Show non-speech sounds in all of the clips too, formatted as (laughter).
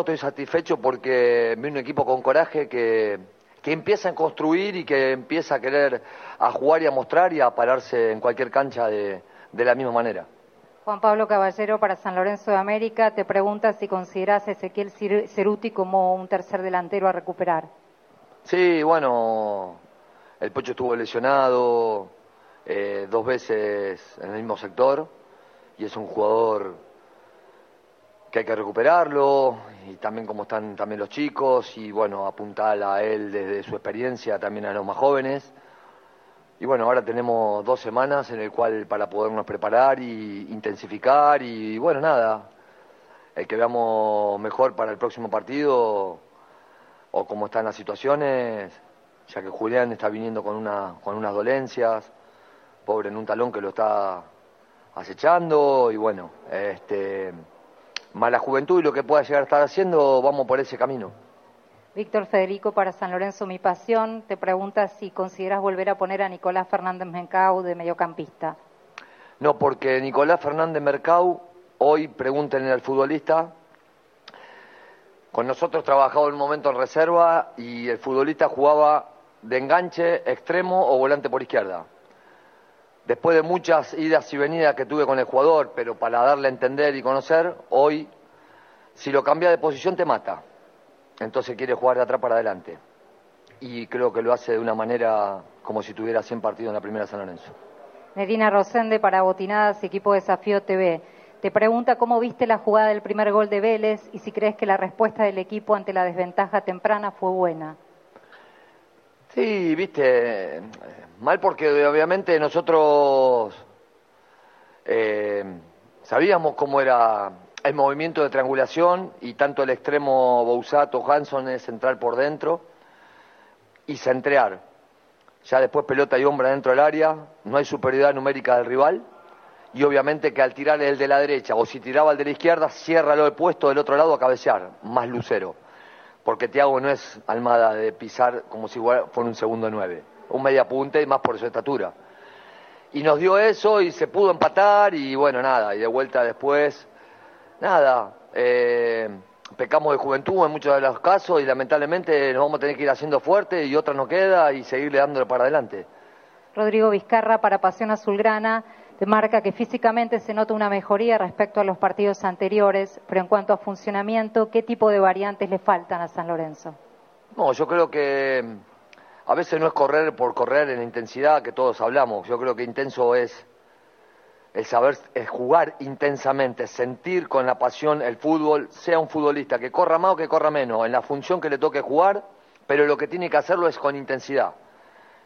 estoy satisfecho porque vi un equipo con coraje que, que empieza a construir y que empieza a querer a jugar y a mostrar y a pararse en cualquier cancha de, de la misma manera. Juan Pablo Caballero para San Lorenzo de América te pregunta si consideras a Ezequiel Ceruti como un tercer delantero a recuperar. Sí, bueno, el Pocho estuvo lesionado eh, dos veces en el mismo sector y es un jugador que hay que recuperarlo y también como están también los chicos y bueno, apuntar a él desde su experiencia también a los más jóvenes. Y bueno, ahora tenemos dos semanas en el cual para podernos preparar y intensificar y bueno, nada, el que veamos mejor para el próximo partido o cómo están las situaciones, ya que Julián está viniendo con, una, con unas dolencias, pobre en un talón que lo está acechando y bueno, este más la juventud y lo que pueda llegar a estar haciendo, vamos por ese camino. Víctor Federico para San Lorenzo Mi Pasión te pregunta si consideras volver a poner a Nicolás Fernández Mercau de mediocampista. No, porque Nicolás Fernández Mercau, hoy pregúntenle al futbolista, con nosotros trabajaba en un momento en reserva y el futbolista jugaba de enganche, extremo o volante por izquierda. Después de muchas idas y venidas que tuve con el jugador, pero para darle a entender y conocer, hoy, si lo cambia de posición, te mata. Entonces quiere jugar de atrás para adelante. Y creo que lo hace de una manera como si tuviera 100 partidos en la primera San Lorenzo. Medina Rosende para Botinadas, equipo Desafío TV. Te pregunta cómo viste la jugada del primer gol de Vélez y si crees que la respuesta del equipo ante la desventaja temprana fue buena. Sí, viste, mal porque obviamente nosotros eh, sabíamos cómo era el movimiento de triangulación y tanto el extremo Bousato Hanson es central por dentro y centrear. Ya después pelota y hombra dentro del área, no hay superioridad numérica del rival y obviamente que al tirar el de la derecha o si tiraba el de la izquierda, cierra lo puesto del otro lado a cabecear, más lucero porque Tiago no es Almada de pisar como si fuera un segundo nueve, un media punta y más por su estatura. Y nos dio eso y se pudo empatar y bueno, nada, y de vuelta después, nada, eh, pecamos de juventud en muchos de los casos y lamentablemente nos vamos a tener que ir haciendo fuerte y otra no queda y seguirle dándole para adelante. Rodrigo Vizcarra para Pasión Azulgrana marca que físicamente se nota una mejoría respecto a los partidos anteriores, pero en cuanto a funcionamiento, ¿qué tipo de variantes le faltan a San Lorenzo? No, yo creo que mm, a veces no es correr por correr en la intensidad que todos hablamos. Yo creo que intenso es el saber es jugar intensamente, sentir con la pasión el fútbol, sea un futbolista que corra más o que corra menos, en la función que le toque jugar, pero lo que tiene que hacerlo es con intensidad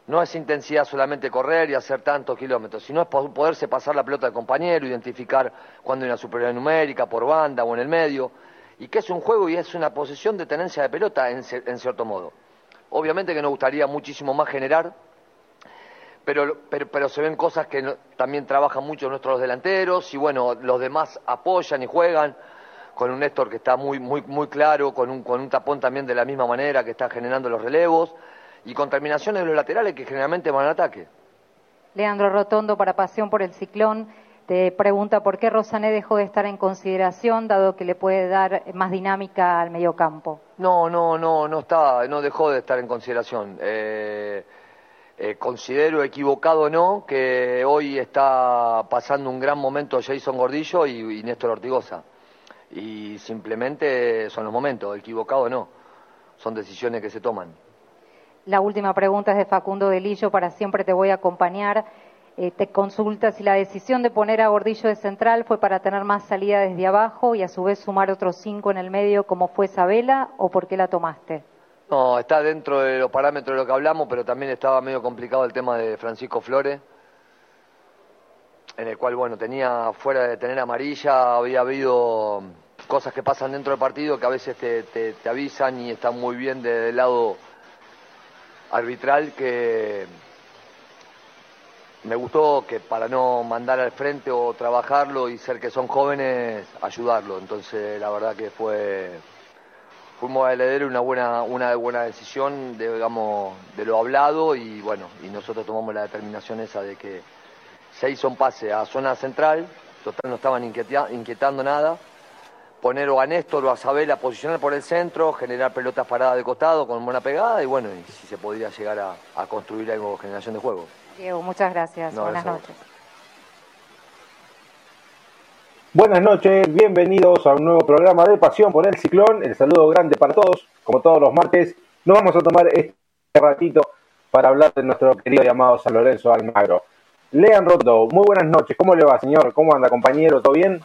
no es intensidad solamente correr y hacer tantos kilómetros, sino es poderse pasar la pelota al compañero, identificar cuando hay una superioridad numérica por banda o en el medio, y que es un juego y es una posesión de tenencia de pelota en, cierto modo. Obviamente que nos gustaría muchísimo más generar, pero, pero, se ven cosas que también trabajan mucho nuestros delanteros y bueno, los demás apoyan y juegan con un Néstor que está muy, muy, muy claro, con un, con un tapón también de la misma manera que está generando los relevos y con terminaciones de los laterales que generalmente van al ataque. Leandro Rotondo, para Pasión por el Ciclón, te pregunta por qué Rosané dejó de estar en consideración, dado que le puede dar más dinámica al mediocampo. No, no, no, no está, no dejó de estar en consideración. Eh, eh, considero equivocado o no que hoy está pasando un gran momento Jason Gordillo y, y Néstor Ortigosa. Y simplemente son los momentos, equivocado o no. Son decisiones que se toman. La última pregunta es de Facundo Delillo, para siempre te voy a acompañar. Eh, te consulta si la decisión de poner a Gordillo de central fue para tener más salida desde abajo y a su vez sumar otros cinco en el medio como fue Isabela o por qué la tomaste. No, está dentro de los parámetros de lo que hablamos, pero también estaba medio complicado el tema de Francisco Flores, en el cual, bueno, tenía fuera de tener amarilla, había habido cosas que pasan dentro del partido que a veces te, te avisan y están muy bien del lado arbitral que me gustó que para no mandar al frente o trabajarlo y ser que son jóvenes, ayudarlo. Entonces la verdad que fue fuimos a heredar una buena, una buena decisión de, digamos, de lo hablado y bueno, y nosotros tomamos la determinación esa de que se hizo un pase a zona central, total no estaban inquietando nada, poner o a Néstor o a Sabela a posicionar por el centro, generar pelotas paradas de costado con buena pegada y bueno, y si se podría llegar a, construir algo de generación de juego. Diego, muchas gracias. Buenas noches. Buenas noches, bienvenidos a un nuevo programa de Pasión por el Ciclón. El saludo grande para todos, como todos los martes. Nos vamos a tomar este ratito para hablar de nuestro querido llamado San Lorenzo Almagro. Lean Roto, muy buenas noches. ¿Cómo le va, señor? ¿Cómo anda, compañero? ¿Todo bien?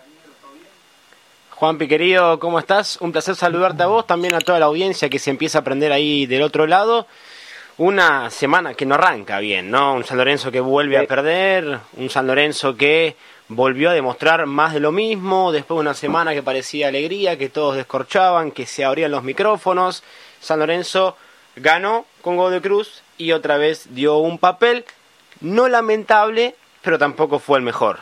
Juanpi, querido, ¿cómo estás? Un placer saludarte a vos, también a toda la audiencia que se empieza a aprender ahí del otro lado. Una semana que no arranca bien, ¿no? Un San Lorenzo que vuelve a perder, un San Lorenzo que volvió a demostrar más de lo mismo, después de una semana que parecía alegría, que todos descorchaban, que se abrían los micrófonos. San Lorenzo ganó con Godoy Cruz y otra vez dio un papel no lamentable, pero tampoco fue el mejor.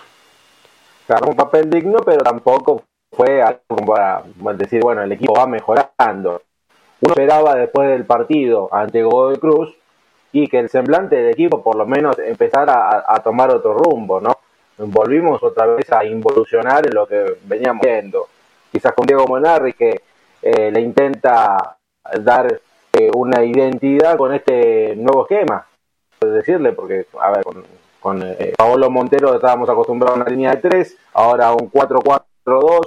Claro, un papel digno, pero tampoco fue algo como para decir, bueno, el equipo va mejorando. Uno esperaba después del partido ante Godoy Cruz y que el semblante del equipo por lo menos empezara a, tomar otro rumbo, ¿no? Volvimos otra vez a involucionar en lo que veníamos viendo. Quizás con Diego Monarri que eh, le intenta dar eh, una identidad con este nuevo esquema, decirle, porque, a ver, con, con eh, Paolo Montero estábamos acostumbrados a una línea de tres, ahora un 4-4-2,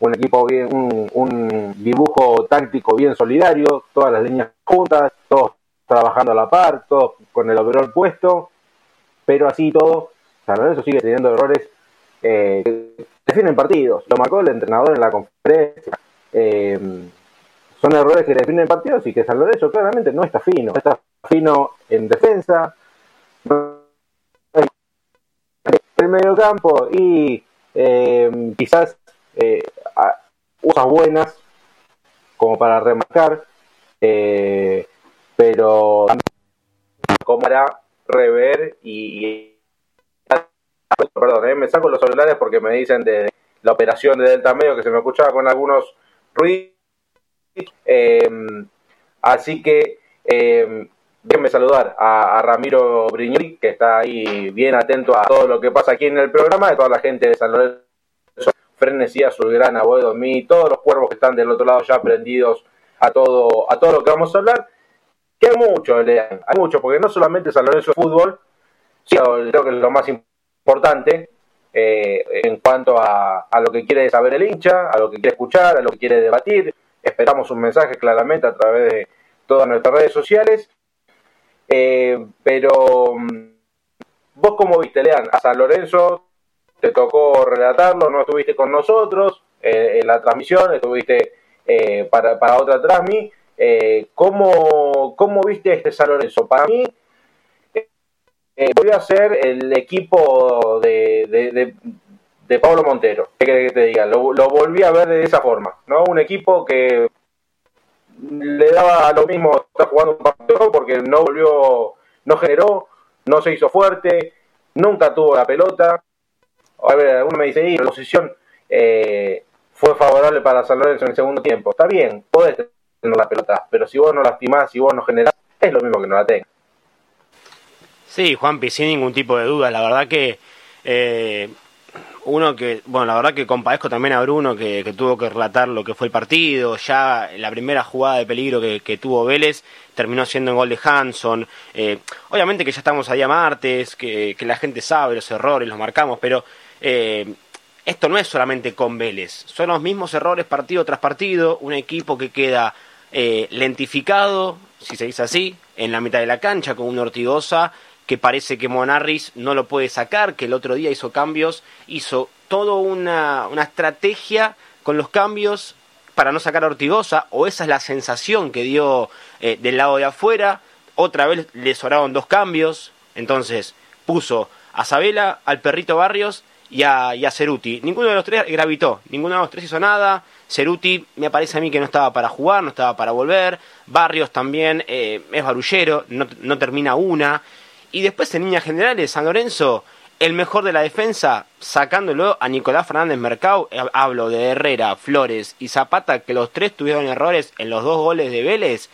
un equipo bien, un, dibujo táctico bien solidario, todas las líneas juntas, todos trabajando a la par, todos con el overall puesto, pero así todo, San Lorenzo sigue teniendo errores eh, que definen partidos. Lo marcó el entrenador en la conferencia. Eh, son errores que definen partidos y que San Lorenzo claramente no está fino. está fino en defensa, en el medio campo y eh, quizás eh, buenas como para remarcar, eh, pero como para rever y, perdón, eh, me saco los celulares porque me dicen de la operación de Delta Medio que se me escuchaba con algunos ruidos. Eh, así que eh, déjenme saludar a, Ramiro Brignoli, que está ahí bien atento a todo lo que pasa aquí en el programa, de toda la gente de San Lorenzo Frenesí, gran Abuelo, mí, todos los cuervos que están del otro lado ya aprendidos a todo, a todo lo que vamos a hablar. Que hay mucho, lean, hay mucho, porque no solamente San Lorenzo es fútbol, sino creo que es lo más importante eh, en cuanto a, a, lo que quiere saber el hincha, a lo que quiere escuchar, a lo que quiere debatir. Esperamos un mensaje claramente a través de todas nuestras redes sociales. Eh, pero mm, vos como viste, Lean, a San Lorenzo te tocó relatarlo, no estuviste con nosotros eh, en la transmisión, estuviste eh, para, para, otra transmi. Eh, ¿cómo, ¿Cómo viste este San Lorenzo? Para mí, voy a ser el equipo de, de, de, Pablo Montero. ¿Qué querés que te diga? Lo, lo, volví a ver de esa forma, ¿no? Un equipo que le daba lo mismo estar jugando un partido porque no volvió, no generó, no se hizo fuerte, nunca tuvo la pelota a ver, uno me dice, la posición eh, fue favorable para San Lorenzo en el segundo tiempo. Está bien, podés tener la pelota, pero si vos no lastimás, si vos no generás, es lo mismo que no la tengas. Sí, Juanpi, sin ningún tipo de duda. La verdad que eh, uno que, bueno, la verdad que compadezco también a Bruno que, tuvo que relatar lo que fue el partido. Ya la primera jugada de peligro que, tuvo Vélez terminó siendo en gol de Hanson. Eh, obviamente que ya estamos a día martes, que, que la gente sabe los errores, los marcamos, pero eh, esto no es solamente con Vélez, son los mismos errores partido tras partido, un equipo que queda eh, lentificado, si se dice así, en la mitad de la cancha con una Ortigosa que parece que Monarris no lo puede sacar, que el otro día hizo cambios, hizo toda una, una estrategia con los cambios para no sacar a Ortigosa, o esa es la sensación que dio eh, del lado de afuera, otra vez le sobraron dos cambios, entonces puso a Sabela, al perrito Barrios y a, Ceruti. Ninguno de los tres gravitó, ninguno de los tres hizo nada. Ceruti me parece a mí que no estaba para jugar, no estaba para volver. Barrios también eh, es barullero, no, no, termina una. Y después en líneas generales, San Lorenzo, el mejor de la defensa, sacándolo a Nicolás Fernández Mercado. Eh, hablo de Herrera, Flores y Zapata, que los tres tuvieron errores en los dos goles de Vélez.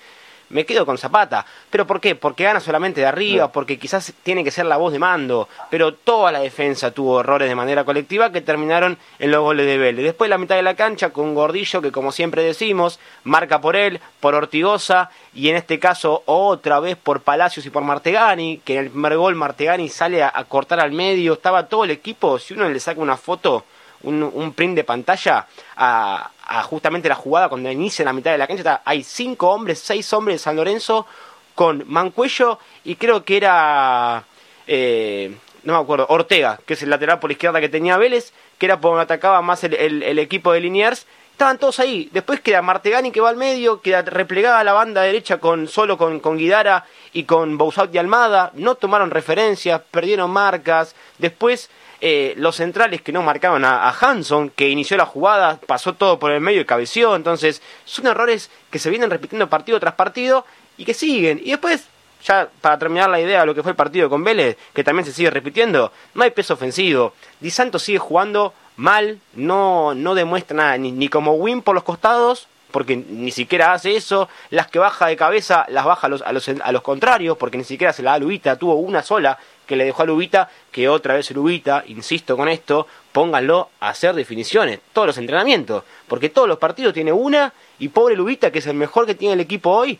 Me quedo con Zapata. ¿Pero por qué? Porque gana solamente de arriba, porque quizás tiene que ser la voz de mando, pero toda la defensa tuvo errores de manera colectiva que terminaron en los goles de Vélez. Después la mitad de la cancha con Gordillo, que como siempre decimos, marca por él, por Ortigosa, y en este caso otra vez por Palacios y por Martegani, que en el primer gol Martegani sale a, cortar al medio, estaba todo el equipo, si uno le saca una foto, un, print de pantalla a, justamente la jugada cuando inicia en la mitad de la cancha, hay cinco hombres, seis hombres de San Lorenzo con Mancuello y creo que era, eh, no me acuerdo, Ortega, que es el lateral por izquierda que tenía Vélez, que era por donde atacaba más el, equipo de Liniers. Estaban todos ahí. Después queda Martegani que va al medio, queda replegada la banda derecha con solo con, con Guidara y con Boussaut y Almada. No tomaron referencias, perdieron marcas. Después eh, los centrales que no marcaban a, Hanson, que inició la jugada, pasó todo por el medio y cabeció. Entonces, son errores que se vienen repitiendo partido tras partido y que siguen. Y después, ya para terminar la idea de lo que fue el partido con Vélez, que también se sigue repitiendo, no hay peso ofensivo. Di Santo sigue jugando mal, no, no demuestra nada, ni, como win por los costados, porque ni siquiera hace eso. Las que baja de cabeza las baja a los, a los, a los contrarios, porque ni siquiera se la da Lubita, tuvo una sola que le dejó a Lubita, que otra vez Lubita, insisto con esto, pónganlo a hacer definiciones, todos los entrenamientos, porque todos los partidos tiene una y pobre Lubita, que es el mejor que tiene el equipo hoy,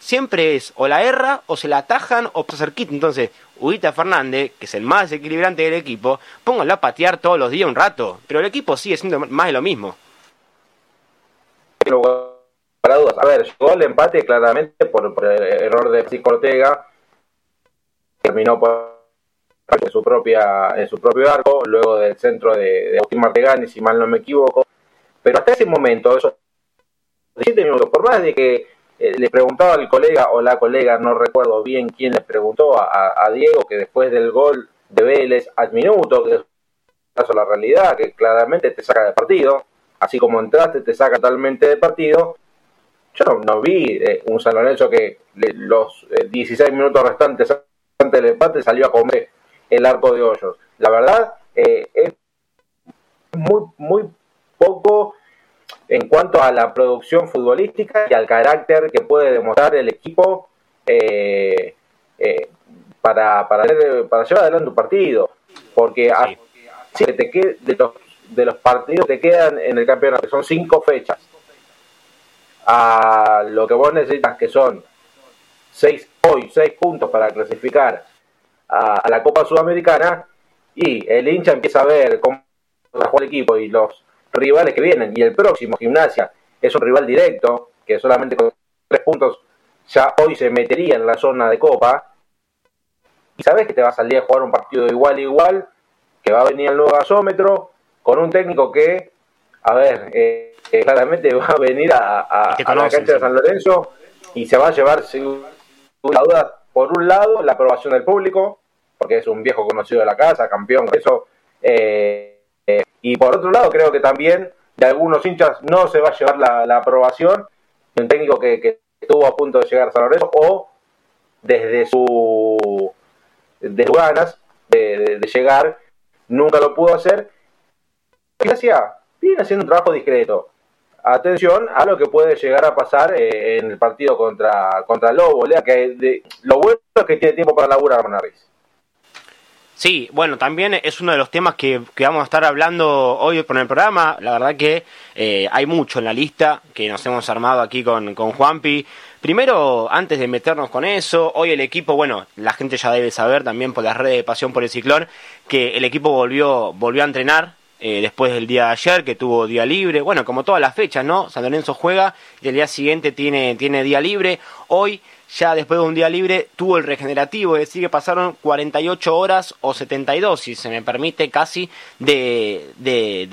siempre es o la erra o se la atajan o pasa cerquita. Entonces, Ubita Fernández, que es el más equilibrante del equipo, pónganlo a patear todos los días un rato, pero el equipo sigue siendo más de lo mismo. A ver, llegó el empate claramente por, el error de Psico Ortega, terminó por su propia en su propio arco, luego del centro de, de Agustín Martegani, si mal no me equivoco. Pero hasta ese momento, esos 17 minutos, por más de que eh, le preguntaba al colega o la colega, no recuerdo bien quién le preguntó a, Diego, que después del gol de Vélez al minuto, que es la realidad, que claramente te saca de partido, así como entraste te saca totalmente de partido. Yo no, vi eh, un San Lorenzo que los 16 eh, minutos restantes antes del empate salió a comer el arco de hoyos. La verdad, eh, es muy, muy poco en cuanto a la producción futbolística y al carácter que puede demostrar el equipo eh, eh, para, para, para, llevar adelante un partido. Porque sí. te de, los, de los partidos que quedan en el campeonato, que son cinco fechas, a lo que vos necesitas, que son seis, hoy seis puntos para clasificar a, la Copa Sudamericana y el hincha empieza a ver cómo juega el equipo y los rivales que vienen. Y el próximo, Gimnasia, es un rival directo, que solamente con tres puntos ya hoy se metería en la zona de Copa. Y sabes que te va a salir a jugar un partido igual igual, que va a venir el nuevo gasómetro, con un técnico que, a ver, eh, eh, claramente (laughs) va a venir a, la cancha de San Lorenzo y se va a llevar, sin duda, por un lado, la aprobación del público, porque es un viejo conocido de la casa, campeón, eso. Eh, eh, y por otro lado, creo que también de algunos hinchas no se va a llevar la, aprobación un técnico que, estuvo a punto de llegar a San Lorenzo o desde su de ganas de, llegar nunca lo pudo hacer. Gracia viene haciendo un trabajo discreto. Atención a lo que puede llegar a pasar eh, en el partido contra, contra Lobo. Que lo bueno es que tiene tiempo para laburar Manarriz. Sí, bueno, también es uno de los temas que, vamos a estar hablando hoy con el programa. La verdad que eh, hay mucho en la lista que nos hemos armado aquí con, con Juanpi. Primero, antes de meternos con eso, hoy el equipo, bueno, la gente ya debe saber también por las redes de Pasión por el Ciclón, que el equipo volvió, volvió a entrenar eh, después del día de ayer, que tuvo día libre. Bueno, como todas las fechas, ¿no? San Lorenzo juega y el día siguiente tiene, tiene día libre. Hoy ya después de un día libre tuvo el regenerativo, es decir, que pasaron 48 horas o 72, si se me permite, casi de, de,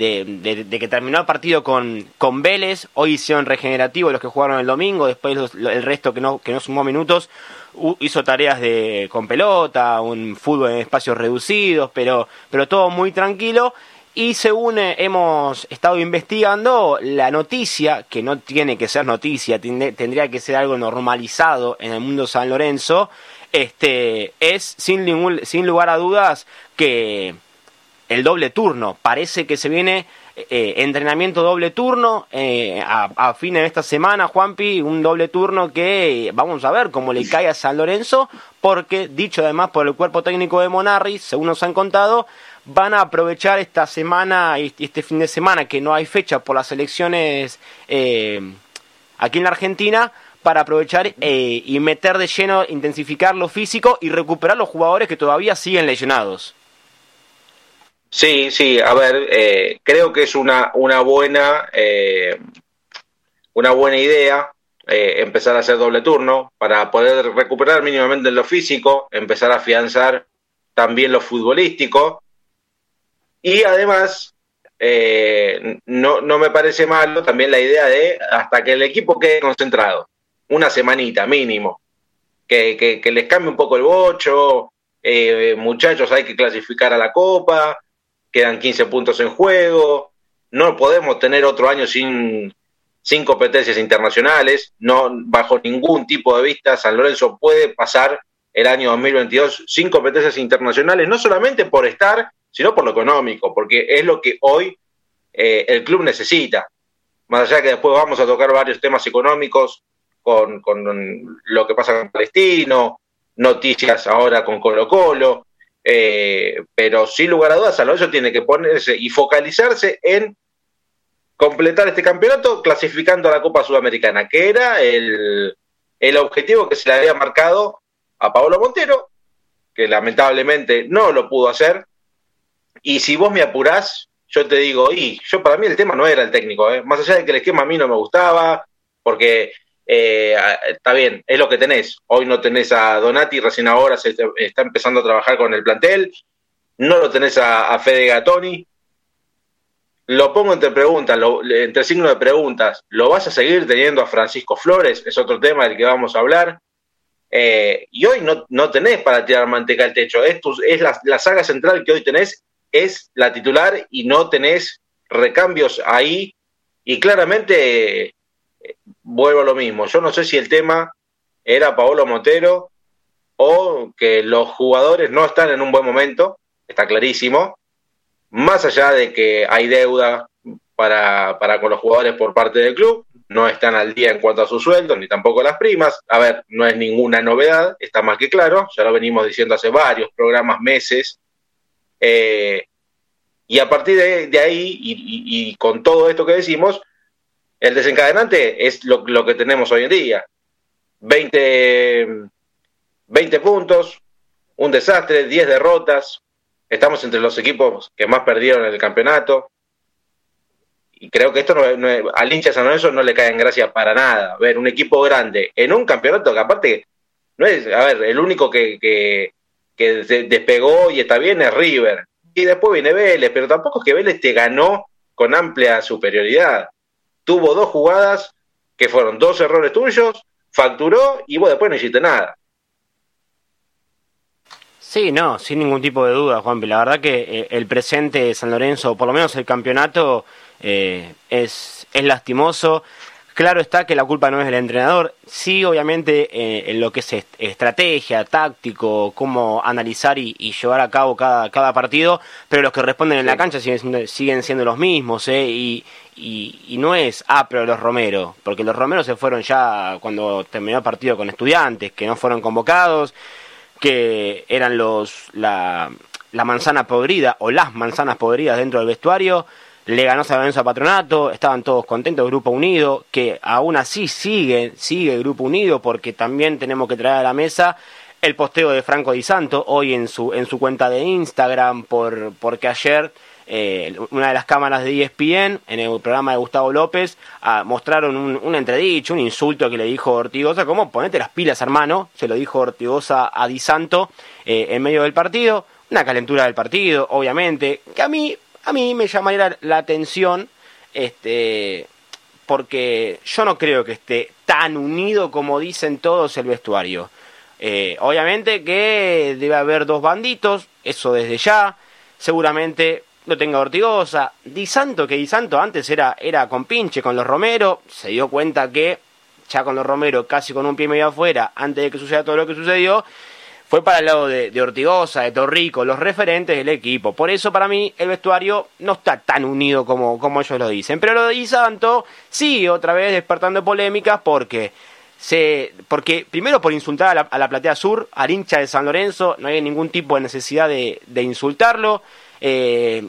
de, que terminó el partido con, con Vélez. Hoy hicieron regenerativo los que jugaron el domingo, después el resto que no, que no sumó minutos hizo tareas de con pelota, un fútbol en espacios reducidos, pero, pero todo muy tranquilo. Y según hemos estado investigando, la noticia, que no tiene que ser noticia, tendría que ser algo normalizado en el mundo San Lorenzo, este, es sin, ningún, sin lugar a dudas que el doble turno. Parece que se viene eh, entrenamiento doble turno eh, a, a fines de esta semana, Juanpi, un doble turno que vamos a ver cómo le cae a San Lorenzo, porque dicho además por el cuerpo técnico de Monarri, según nos han contado, van a aprovechar esta semana y este fin de semana que no hay fecha por las elecciones eh, aquí en la Argentina para aprovechar y meter de lleno, intensificar lo físico y recuperar los jugadores que todavía siguen lesionados. Sí, sí, a ver, eh, creo que es una, una buena eh, una buena idea eh, empezar a hacer doble turno para poder recuperar mínimamente lo físico, empezar a afianzar también lo futbolístico y además no, no me parece malo también la idea de hasta que el equipo quede concentrado, una semanita mínimo, que, que, les cambie un poco el bocho, muchachos hay que clasificar a la copa, quedan 15 puntos en juego, no podemos tener otro año sin, sin competencias internacionales, no bajo ningún tipo de vista San Lorenzo puede pasar el año 2022 sin competencias internacionales, no solamente por estar, sino por lo económico, porque es lo que hoy eh, el club necesita. Más allá que después vamos a tocar varios temas económicos con, con lo que pasa con Palestino, noticias ahora con Colo Colo, eh, pero sin lugar a dudas, San Lorenzo tiene que ponerse y focalizarse en completar este campeonato clasificando a la Copa Sudamericana, que era el, el objetivo que se le había marcado a Paolo Montero, que lamentablemente no lo pudo hacer. Y si vos me apurás, yo te digo, y yo para mí el tema no era el técnico, ¿eh? más allá de que el esquema a mí no me gustaba, porque eh, está bien, es lo que tenés. Hoy no tenés a Donati, recién ahora se está empezando a trabajar con el plantel. No lo tenés a, Fede Gatoni. Lo pongo entre preguntas, entre signos de preguntas. ¿Lo vas a seguir teniendo a Francisco Flores? Es otro tema del que vamos a hablar. Eh, y hoy no, no, tenés para tirar manteca al techo. Es, es la, la saga central que hoy tenés, es la titular y no tenés recambios ahí. Y claramente vuelvo a lo mismo. Yo no sé si el tema era Paolo Montero o que los jugadores no están en un buen momento, está clarísimo. Más allá de que hay deuda para, para con los jugadores por parte del club, no están al día en cuanto a su sueldo, ni tampoco las primas. A ver, no es ninguna novedad, está más que claro, ya lo venimos diciendo hace varios programas, meses. Eh, y a partir de, ahí, y, con todo esto que decimos, el desencadenante es lo, que tenemos hoy en día. 20, 20 puntos, un desastre, 10 derrotas. Estamos entre los equipos que más perdieron en el campeonato. Y creo que esto no, al hincha San Lorenzo no le cae en gracia para nada. Ver un equipo grande en un campeonato que aparte no es, a ver, el único que, que, que despegó y está bien es River. Y después viene Vélez, pero tampoco es que Vélez te ganó con amplia superioridad tuvo dos jugadas que fueron dos errores tuyos, facturó y vos después no hiciste nada. Sí, no, sin ningún tipo de duda, Juanpi. La verdad que eh, el presente de San Lorenzo, por lo menos el campeonato, eh, es, es lastimoso. Claro está que la culpa no es del entrenador, sí obviamente eh, en lo que es estrategia, táctico, cómo analizar y, llevar a cabo cada, cada, partido, pero los que responden en la cancha siguen siendo, siguen siendo los mismos, ¿eh? y, y, no es, ah, pero los Romero, porque los Romero se fueron ya cuando terminó el partido con estudiantes, que no fueron convocados, que eran los la, la manzana podrida o las manzanas podridas dentro del vestuario, le ganó San a Patronato, estaban todos contentos, Grupo Unido, que aún así sigue, sigue Grupo Unido, porque también tenemos que traer a la mesa el posteo de Franco Di Santo, hoy en su, en su cuenta de Instagram, por, porque ayer eh, una de las cámaras de ESPN, en el programa de Gustavo López, ah, mostraron un, un, entredicho, un insulto que le dijo Ortigosa, como ponete las pilas hermano, se lo dijo Ortigosa a Di Santo eh, en medio del partido, una calentura del partido, obviamente, que a mí, a mí me llamaría la atención, este, porque yo no creo que esté tan unido como dicen todos el vestuario. Eh, obviamente que debe haber dos banditos, eso desde ya. Seguramente lo tenga Ortigosa. Di Santo, que Di Santo antes era, era con pinche con los Romero, se dio cuenta que ya con los Romero casi con un pie medio afuera, antes de que suceda todo lo que sucedió, fue para el lado de, de, Ortigosa, de Torrico, los referentes del equipo. Por eso para mí el vestuario no está tan unido como, como ellos lo dicen. Pero lo de Di Santo sigue otra vez despertando polémicas porque se, porque primero por insultar a la, platea sur, al hincha de San Lorenzo, no hay ningún tipo de necesidad de, de insultarlo. Eh,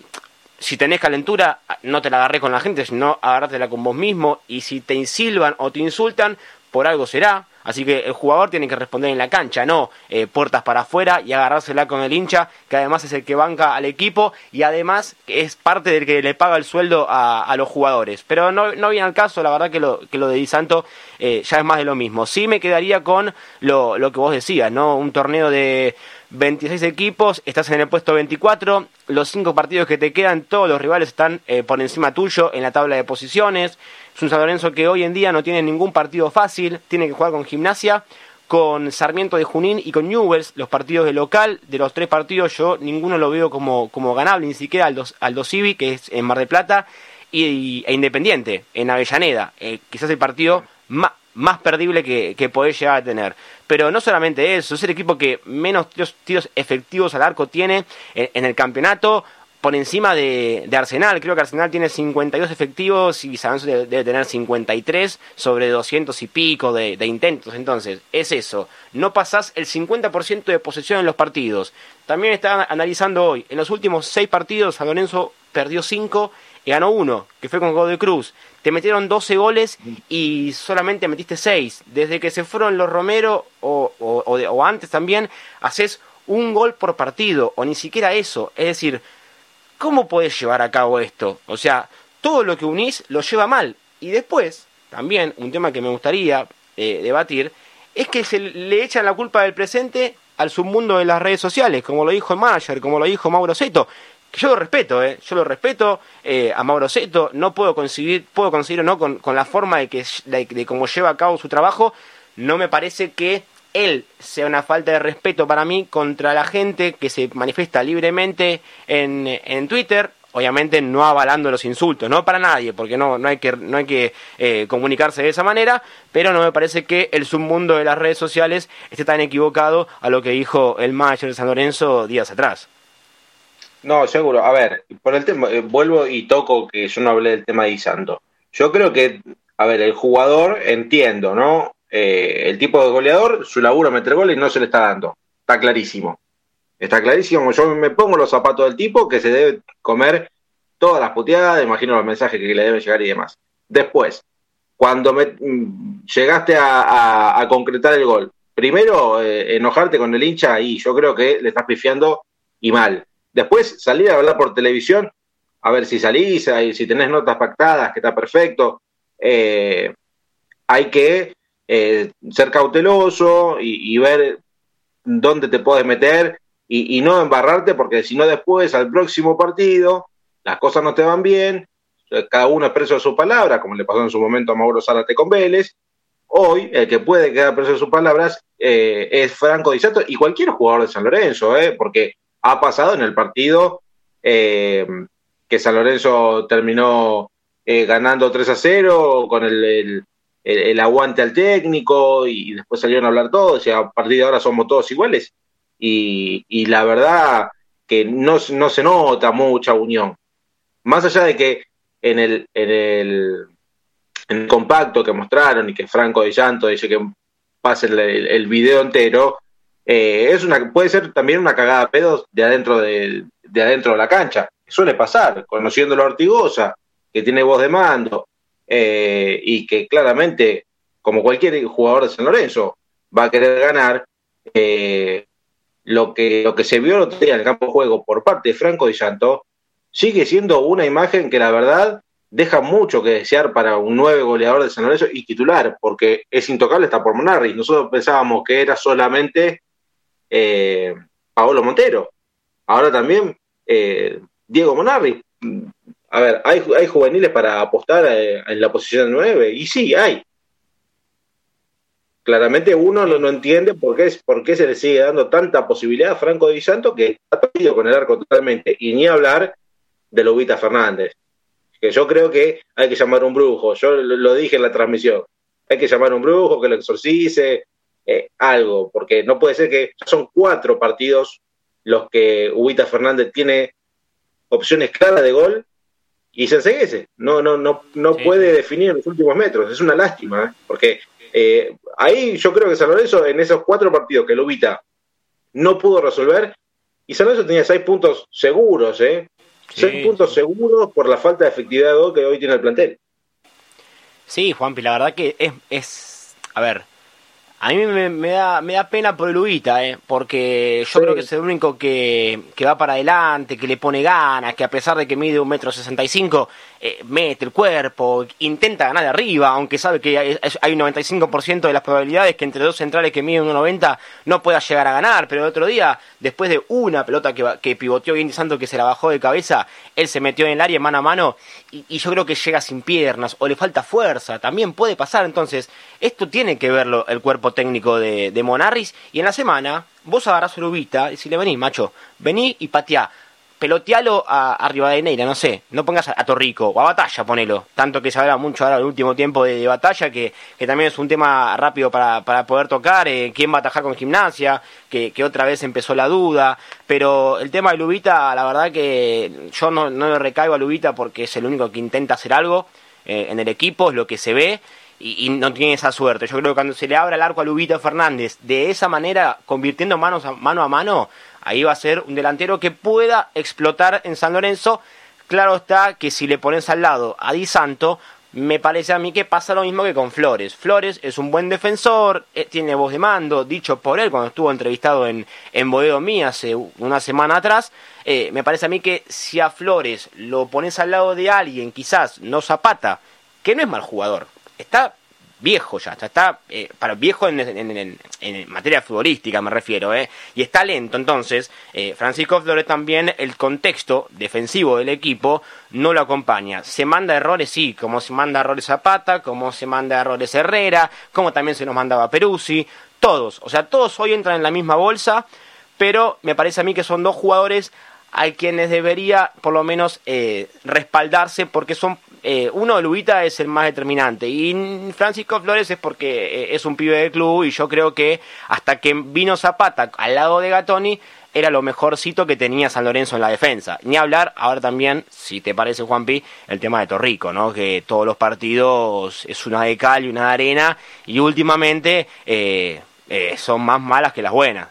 si tenés calentura, no te la agarré con la gente, sino agarrátela con vos mismo. Y si te insilvan o te insultan, por algo será. Así que el jugador tiene que responder en la cancha, no eh, puertas para afuera y agarrársela con el hincha, que además es el que banca al equipo y además es parte del que le paga el sueldo a, los jugadores. Pero no, no viene al caso, la verdad que lo, que lo de Di Santo eh, ya es más de lo mismo. Sí me quedaría con lo, lo que vos decías, ¿no? Un torneo de 26 equipos, estás en el puesto 24, los cinco partidos que te quedan, todos los rivales están eh, por encima tuyo en la tabla de posiciones. Es un San Lorenzo que hoy en día no tiene ningún partido fácil, tiene que jugar con Gimnasia, con Sarmiento de Junín y con Newells, los partidos de local. De los tres partidos yo ninguno lo veo como, como ganable, ni siquiera Aldo, Aldo Civi, que es en Mar del Plata, y, e Independiente, en Avellaneda. Eh, quizás el partido más, perdible que, que podés llegar a tener. Pero no solamente eso, es el equipo que menos tiros, efectivos al arco tiene en, el campeonato, por encima de, Arsenal. Creo que Arsenal tiene 52 efectivos y San debe, debe, tener 53 sobre 200 y pico de, intentos. Entonces, es eso. No pasás el 50% de posesión en los partidos. También está analizando hoy, en los últimos 6 partidos, San Lorenzo perdió 5 y ganó 1, que fue con Godoy Cruz te metieron 12 goles y solamente metiste 6. Desde que se fueron los Romero o, o, antes también, haces un gol por partido, o ni siquiera eso. Es decir, ¿cómo puedes llevar a cabo esto? O sea, todo lo que unís lo lleva mal. Y después, también, un tema que me gustaría eh, debatir, es que se le echan la culpa del presente al submundo de las redes sociales, como lo dijo el manager, como lo dijo Mauro Seto yo lo respeto, ¿eh? yo lo respeto eh, a Mauro Seto, no puedo conseguir, puedo conseguir no con, con la forma de, que, de, cómo lleva a cabo su trabajo, no me parece que él sea una falta de respeto para mí contra la gente que se manifiesta libremente en, en Twitter, obviamente no avalando los insultos, no para nadie, porque no, no hay que, no hay que eh, comunicarse de esa manera, pero no me parece que el submundo de las redes sociales esté tan equivocado a lo que dijo el manager de San Lorenzo días atrás. No, seguro. A ver, por el tema, eh, vuelvo y toco que yo no hablé del tema de Isanto. Yo creo que, a ver, el jugador, entiendo, ¿no? Eh, el tipo de goleador, su laburo meter goles no se le está dando. Está clarísimo. Está clarísimo. Yo me pongo los zapatos del tipo que se debe comer todas las puteadas, imagino los mensajes que le deben llegar y demás. Después, cuando mm, llegaste a, concretar el gol, primero eh, enojarte con el hincha y yo creo que le estás pifiando y mal. Después salir a hablar por televisión, a ver si salís, si tenés notas pactadas, que está perfecto. Eh, hay que eh, ser cauteloso y, ver dónde te puedes meter y, no embarrarte, porque si no después, al próximo partido, las cosas no te van bien, cada uno es preso de su palabra, como le pasó en su momento a Mauro Zárate con Vélez. Hoy, el que puede quedar preso de sus palabras eh, es Franco Di y cualquier jugador de San Lorenzo, porque ha pasado en el partido eh, que San Lorenzo terminó eh, ganando 3 a 0 con el, el, aguante al técnico y después salieron a hablar todos y a partir de ahora somos todos iguales. Y, y la verdad que no, no, se nota mucha unión. Más allá de que en el, en el, en el compacto que mostraron y que Franco de Llanto dice que pase el, el video entero, eh, es una, puede ser también una cagada pedos de adentro de, de adentro de la cancha. Suele pasar, conociendo la Ortigosa, que tiene voz de mando, eh, y que claramente, como cualquier jugador de San Lorenzo, va a querer ganar. Eh, lo que, lo que se vio en el campo de juego por parte de Franco Di Santo sigue siendo una imagen que la verdad deja mucho que desear para un nueve goleador de San Lorenzo y titular, porque es intocable hasta por Monarri. Nosotros pensábamos que era solamente eh, Paolo Montero. Ahora también eh, Diego Monarri. A ver, ¿hay, hay juveniles para apostar eh, en la posición 9? Y sí, hay. Claramente uno no, no entiende por qué, por qué se le sigue dando tanta posibilidad a Franco Di Santo que ha perdido con el arco totalmente. Y ni hablar de Lobita Fernández. Que yo creo que hay que llamar un brujo. Yo lo, dije en la transmisión. Hay que llamar un brujo que lo exorcice, eh, algo, porque no puede ser que son cuatro partidos los que Ubita Fernández tiene opciones claras de gol y se enseguece. No, no, no, no puede definir los últimos metros. Es una lástima, ¿eh? porque eh, ahí yo creo que San Lorenzo, en esos cuatro partidos que Ubita no pudo resolver, y San Lorenzo tenía seis puntos seguros, ¿eh? seis puntos seguros por la falta de efectividad de gol que hoy tiene el plantel. Sí, Juanpi, la verdad que es, es a ver, a mí me, da, me da pena por el Ubita, ¿eh? porque yo creo que es el único que, que, va para adelante, que le pone ganas, que a pesar de que mide un metro sesenta y cinco, eh, mete el cuerpo, intenta ganar de arriba, aunque sabe que hay, un 95% de las probabilidades que entre dos centrales que miden 1,90 no pueda llegar a ganar, pero el otro día, después de una pelota que, que pivoteó bien Santo que se la bajó de cabeza, él se metió en el área mano a mano y, yo creo que llega sin piernas o le falta fuerza, también puede pasar, entonces esto tiene que verlo el cuerpo técnico de, de Monarris y en la semana vos agarrás a Ubita y si le venís, macho, vení y pateá pelotealo a, arriba de Neira, no sé, no pongas a, Torrico o a Batalla, ponelo. Tanto que se habla mucho ahora el último tiempo de, Batalla, que, que, también es un tema rápido para, para poder tocar, eh, quién va a atajar con gimnasia, que, que, otra vez empezó la duda. Pero el tema de Lubita, la verdad que yo no, no le recaigo a Lubita porque es el único que intenta hacer algo eh, en el equipo, es lo que se ve. Y, no tiene esa suerte. Yo creo que cuando se le abra el arco a Lubita Fernández de esa manera, convirtiendo manos mano a mano, Ahí va a ser un delantero que pueda explotar en San Lorenzo. Claro está que si le pones al lado a Di Santo, me parece a mí que pasa lo mismo que con Flores. Flores es un buen defensor, eh, tiene voz de mando, dicho por él cuando estuvo entrevistado en, en Boedo Mí hace una semana atrás. Eh, me parece a mí que si a Flores lo pones al lado de alguien, quizás no Zapata, que no es mal jugador, está viejo ya, está eh, para viejo en, materia futbolística me refiero, eh, y está lento, entonces eh, Francisco Flores también el contexto defensivo del equipo no lo acompaña, se manda errores sí, como se manda errores Zapata, como se manda errores Herrera, como también se nos mandaba Peruzzi, todos, o sea, todos hoy entran en la misma bolsa, pero me parece a mí que son dos jugadores a quienes debería por lo menos respaldarse porque son eh, uno de Lubita es el más determinante y Francisco Flores es porque eh, es un pibe del club y yo creo que hasta que vino Zapata al lado de Gatoni era lo mejorcito que tenía San Lorenzo en la defensa. Ni hablar, ahora también, si te parece Juanpi, el tema de Torrico, ¿no? Que todos los partidos es una de cal y una de arena y últimamente son más malas que las buenas.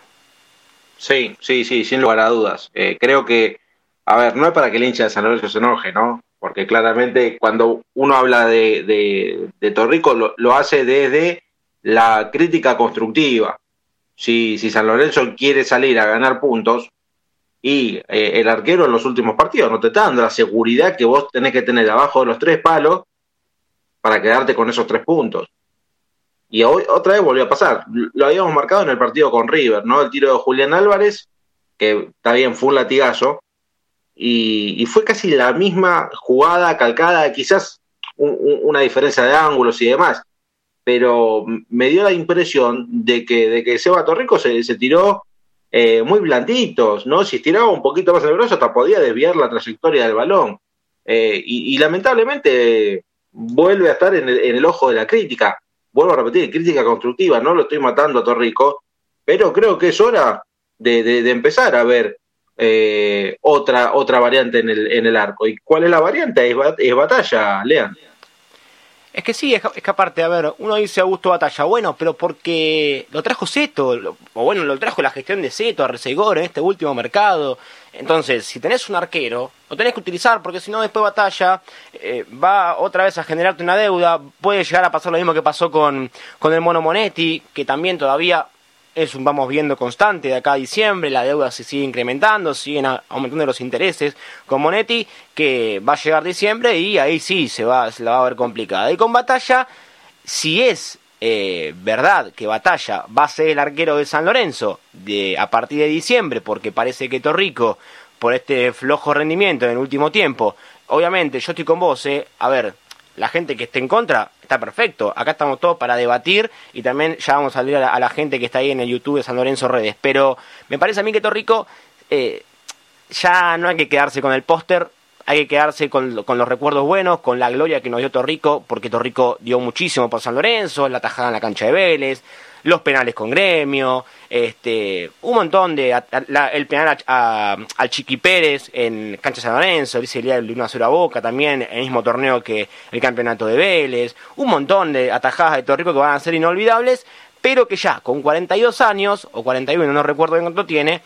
Sí, sí, sí, sin lugar a dudas. Eh, creo que, a ver, no es para que el hincha de San Lorenzo se enoje, ¿no? Porque claramente cuando uno habla de, de, Torrico lo, hace desde la crítica constructiva. Si, si San Lorenzo quiere salir a ganar puntos y eh, el arquero en los últimos partidos no te está dando la seguridad que vos tenés que tener abajo de los tres palos para quedarte con esos tres puntos. Y hoy otra vez volvió a pasar. Lo habíamos marcado en el partido con River, ¿no? El tiro de Julián Álvarez, que está bien, fue un latigazo. Y, fue casi la misma jugada calcada, quizás una diferencia de ángulos y demás. Pero me dio la impresión de que, de que Seba Torrico se, tiró eh, muy blanditos, ¿no? Si estiraba un poquito más el brazo, hasta podía desviar la trayectoria del balón. Eh, y, lamentablemente vuelve a estar en el ojo de la crítica vuelvo a repetir, crítica constructiva, no lo estoy matando a Torrico, pero creo que es hora de, empezar a ver eh, otra, otra variante en el, en el arco. ¿Y cuál es la variante? Es, batalla, Lean. Es que sí, es, que aparte, a ver, uno dice Augusto Batalla, bueno, pero porque lo trajo Seto, o bueno, lo trajo la gestión de Seto a Resegor en este último mercado. Entonces, si tenés un arquero, lo tenés que utilizar, porque si no, después Batalla eh, va otra vez a generarte una deuda. Puede llegar a pasar lo mismo que pasó con, con el Mono Monetti, que también todavía es un vamos viendo constante de acá a diciembre, la deuda se sigue incrementando, siguen aumentando los intereses con Monetti, que va a llegar diciembre y ahí sí se, va, se la va a ver complicada. Y con Batalla, si es eh, verdad que Batalla va a ser el arquero de San Lorenzo de, a partir de diciembre, porque parece que Torrico, por este flojo rendimiento en el último tiempo, obviamente yo estoy con vos, eh, a ver, la gente que esté en contra está perfecto. Acá estamos todos para debatir y también ya vamos a salir a la, gente que está ahí en el YouTube de San Lorenzo Redes. Pero me parece a mí que Torrico eh, ya no hay que quedarse con el póster, hay que quedarse con, los recuerdos buenos, con la gloria que nos dio Torrico, porque Torrico dio muchísimo por San Lorenzo, la tajada en la cancha de Vélez, los penales con gremio, este, un montón de, el penal al Chiqui Pérez en cancha San Lorenzo, dice el 1 a 0 a Boca también, el mismo torneo que el campeonato de Vélez, un montón de atajadas de Torrico que van a ser inolvidables, pero que ya con 42 años, o 41, no recuerdo bien cuánto tiene,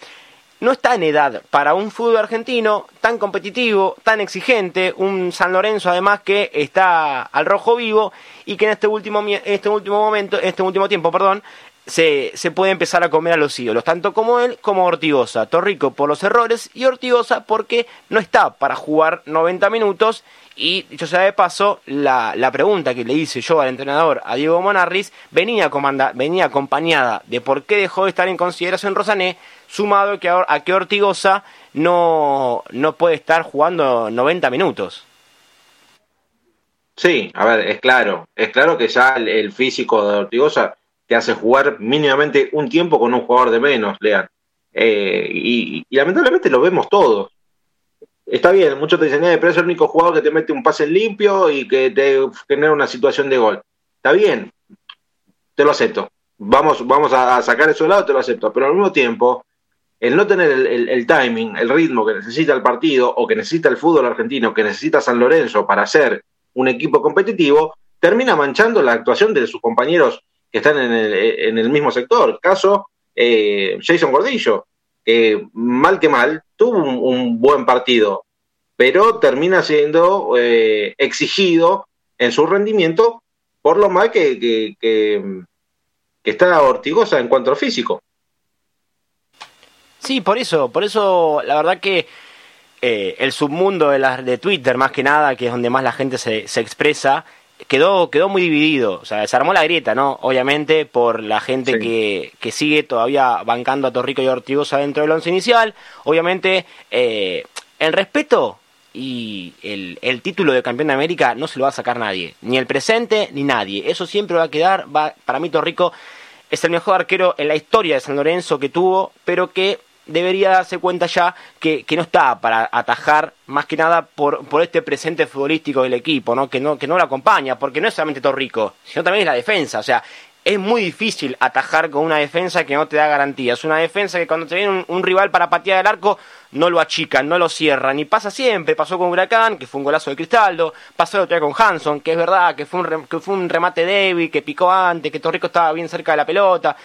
no está en edad para un fútbol argentino tan competitivo, tan exigente, un San Lorenzo además que está al rojo vivo y que en este último, este último momento, en este último tiempo, perdón, se, se, puede empezar a comer a los ídolos, tanto como él como Ortigosa. Torrico por los errores y Ortigosa porque no está para jugar 90 minutos. Y dicho sea de paso, la, la pregunta que le hice yo al entrenador, a Diego Monarris, venía, comanda, venía acompañada de por qué dejó de estar en consideración Rosané, sumado que a, que Ortigosa no, no puede estar jugando 90 minutos. Sí, a ver, es claro, es claro que ya el, físico de Ortigosa te hace jugar mínimamente un tiempo con un jugador de menos, Lean. Eh, y, lamentablemente lo vemos todos. Está bien, muchos te dicen, eh, pero es el único jugador que te mete un pase limpio y que te genera una situación de gol. Está bien, te lo acepto. Vamos, vamos a sacar eso de lado, te lo acepto. Pero al mismo tiempo, el no tener el, timing, el ritmo que necesita el partido o que necesita el fútbol argentino, que necesita San Lorenzo para ser un equipo competitivo, termina manchando la actuación de sus compañeros que están en el, mismo sector. Caso eh, Jason Gordillo, que mal que mal tuvo un, buen partido, pero termina siendo eh, exigido en su rendimiento por lo mal que, que, que, que Ortigosa en cuanto a físico. Sí, por eso, por eso la verdad que eh, el submundo de, la, de Twitter, más que nada, que es donde más la gente se, se expresa, quedó, quedó muy dividido. O sea, se armó la grieta, ¿no? Obviamente, por la gente que, que sigue todavía bancando a Torrico y Ortigosa dentro del once inicial. Obviamente, eh, el respeto y el, el, título de campeón de América no se lo va a sacar nadie. Ni el presente, ni nadie. Eso siempre va a quedar. Va, para mí, Torrico es el mejor arquero en la historia de San Lorenzo que tuvo, pero que debería darse cuenta ya que, que, no está para atajar más que nada por, por este presente futbolístico del equipo, ¿no? Que, no, que no lo acompaña, porque no es solamente Torrico, sino también es la defensa. O sea, es muy difícil atajar con una defensa que no te da garantía. Es una defensa que cuando te viene un, rival para patear el arco, no lo achican, no lo cierran. Y pasa siempre. Pasó con Huracán, que fue un golazo de Cristaldo. Pasó el otro día con Hanson, que es verdad, que fue un, que fue un remate débil, que picó antes, que Torrico estaba bien cerca de la pelota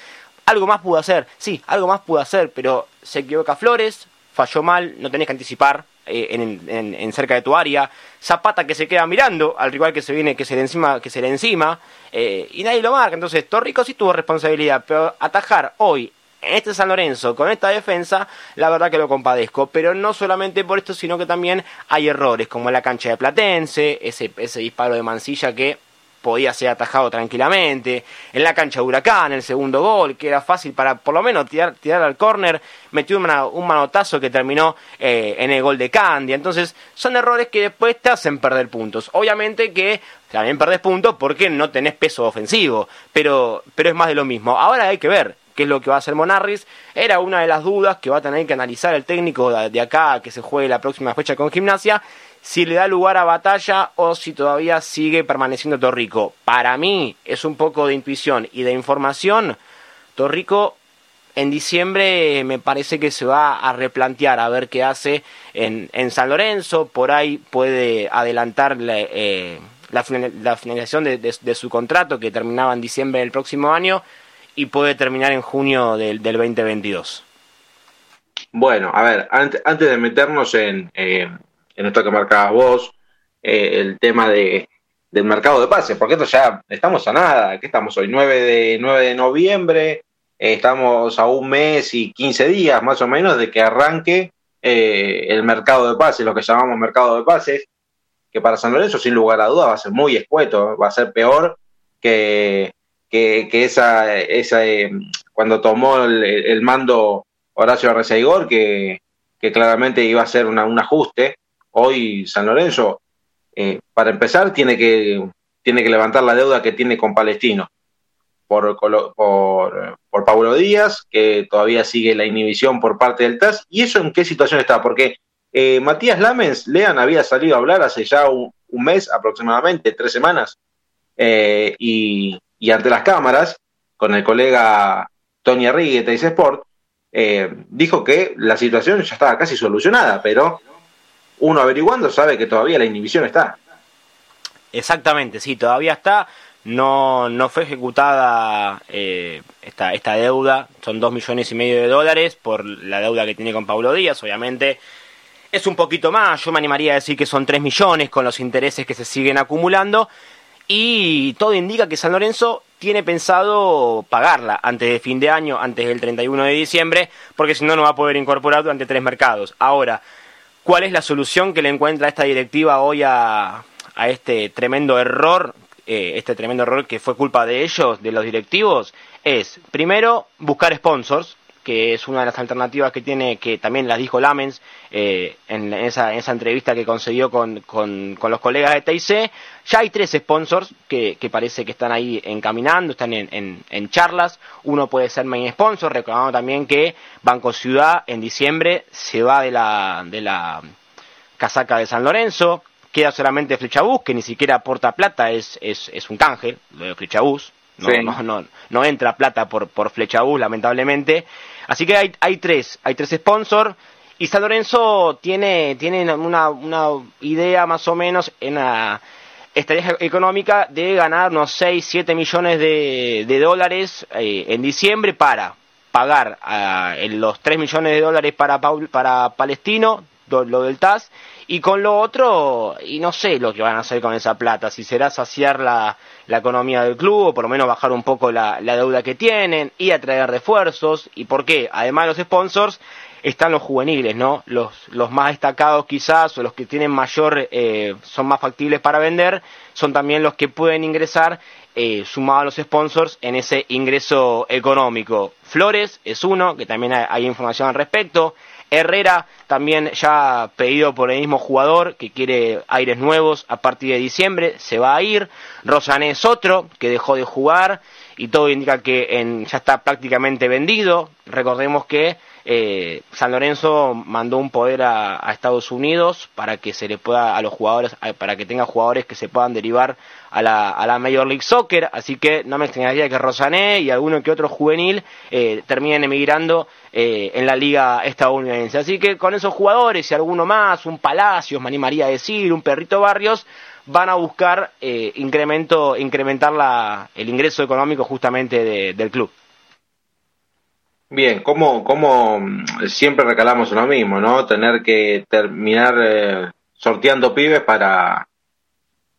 algo más pudo hacer, sí, algo más pudo hacer, pero se equivoca Flores, falló mal, no tenés que anticipar eh, en, cerca de tu área, Zapata que se queda mirando al rival que se viene, que se le encima, que se le encima, eh, y nadie lo marca, entonces Torrico sí tuvo responsabilidad, pero atajar hoy en este San Lorenzo con esta defensa, la verdad que lo compadezco, pero no solamente por esto, sino que también hay errores, como la cancha de Platense, ese, ese disparo de Mancilla que podía ser atajado tranquilamente. En la cancha de Huracán, el segundo gol, que era fácil para por lo menos tirar, tirar al córner, metió un manotazo que terminó eh, en el gol de Candia. Entonces, son errores que después te hacen perder puntos. Obviamente que también perdés puntos porque no tenés peso ofensivo, pero, pero es más de lo mismo. Ahora hay que ver qué es lo que va a hacer Monarris. Era una de las dudas que va a tener que analizar el técnico de acá que se juegue la próxima fecha con Gimnasia si le da lugar a batalla o si todavía sigue permaneciendo Torrico. Para mí es un poco de intuición y de información. Torrico en diciembre me parece que se va a replantear a ver qué hace en, en San Lorenzo. Por ahí puede adelantar eh, la, finalización de, su contrato que terminaba en diciembre del próximo año y puede terminar en junio del, del 2022. Bueno, a ver, antes, de meternos en, eh, en esto que marcabas vos, eh, el tema de, del mercado de pases, porque esto ya estamos a nada, que estamos hoy 9 de, 9 de noviembre, eh, estamos a un mes y 15 días más o menos de que arranque eh, el mercado de pases, lo que llamamos mercado de pases, que para San Lorenzo sin lugar a dudas va a ser muy escueto, va a ser peor que, que, esa, esa cuando tomó el, mando Horacio Arrezaigor, que, que claramente iba a ser un ajuste Hoy San Lorenzo, eh, para empezar, tiene que, tiene que levantar la deuda que tiene con Palestino por, por, por Paulo Díaz, que todavía sigue la inhibición por parte del TAS. ¿Y eso en qué situación está? Porque Eh, Matías Lamens, Lean había salido a hablar hace ya un, mes aproximadamente, tres semanas, eh, y, ante las cámaras, con el colega Tony Arrigue de Sport, eh, dijo que la situación ya estaba casi solucionada, pero uno averiguando sabe que todavía la inhibición está. Exactamente, sí, todavía está. No, no fue ejecutada eh, esta, esta deuda, son dos millones y medio de dólares por la deuda que tiene con Pablo Díaz, obviamente es un poquito más, yo me animaría a decir que son tres millones con los intereses que se siguen acumulando y todo indica que San Lorenzo tiene pensado pagarla antes de fin de año, antes del 31 de diciembre, porque si no, no va a poder incorporar durante tres mercados. Ahora, ¿cuál es la solución que le encuentra esta directiva hoy a, este tremendo error eh, este tremendo error que fue culpa de ellos, de los directivos, es primero buscar sponsors, que es una de las alternativas que tiene, que también las dijo Lamens eh, en, esa, entrevista que concedió con, los colegas de TIC. Ya hay tres sponsors que, parece que están ahí encaminando, están en, charlas. Uno puede ser main sponsor, recordando también que Banco Ciudad en diciembre se va de la, de la casaca de San Lorenzo queda solamente Flechabús, que ni siquiera aporta plata, es, es, es un canje, lo de Flechabús, no, no, no, entra plata por, por Flechabús, lamentablemente. Así que hay, hay tres, hay tres sponsors, y San Lorenzo tiene, tiene una, una idea más o menos en la estrategia económica de ganar unos 6, 7 millones de, de dólares eh, en diciembre para pagar los 3 millones de dólares para, para Palestino, lo del TAS, y con lo otro, y no sé lo que van a hacer con esa plata, si será saciar la, la economía del club, o por lo menos bajar un poco la, la deuda que tienen, y atraer refuerzos, y por qué, además de los sponsors, están los juveniles, ¿no? Los, los más destacados quizás, o los que tienen mayor, eh, son más factibles para vender, son también los que pueden ingresar eh, sumado a los sponsors en ese ingreso económico. Flores es uno, que también hay información al respecto. Herrera también ya pedido por el mismo jugador que quiere aires nuevos a partir de diciembre, se va a ir. Rosané es otro que dejó de jugar y todo indica que ya está prácticamente vendido. Recordemos que eh, San Lorenzo mandó un poder a, Estados Unidos para que se le pueda a los jugadores, para que tenga jugadores que se puedan derivar a la, a la Major League Soccer, así que no me extrañaría que Rosané y alguno que otro juvenil eh, terminen emigrando eh, en la liga estadounidense. Así que con esos jugadores y alguno más, un Palacios, me animaría a decir, un Perrito Barrios, van a buscar eh, incremento, incrementar la, el ingreso económico justamente del club. Bien, como, como siempre recalamos lo mismo, ¿no? Tener que terminar eh, sorteando pibes para,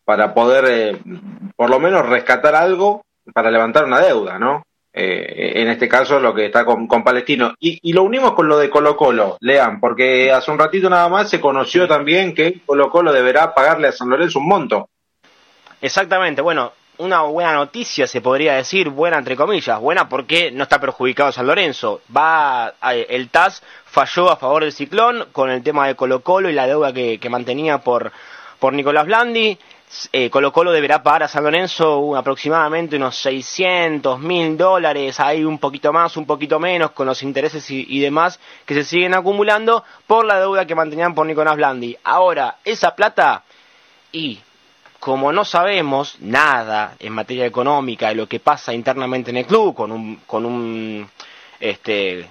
para poder eh, por lo menos rescatar algo para levantar una deuda, ¿no? Eh, en este caso lo que está con, Palestino. Y, y, lo unimos con lo de Colo Colo, Lean, porque hace un ratito nada más se conoció también que Colo Colo deberá pagarle a San Lorenzo un monto. Exactamente, bueno, una buena noticia, se podría decir, buena entre comillas, buena porque no está perjudicado San Lorenzo. Va el TAS falló a favor del Ciclón con el tema de Colo Colo y la deuda que, mantenía por, por Nicolás Blandi. Eh, Colo Colo deberá pagar a San Lorenzo aproximadamente unos 600 mil dólares, hay un poquito más, un poquito menos, con los intereses y, demás que se siguen acumulando por la deuda que mantenían por Nicolás Blandi. Ahora, esa plata, y como no sabemos nada en materia económica de lo que pasa internamente en el club, con un, con un este,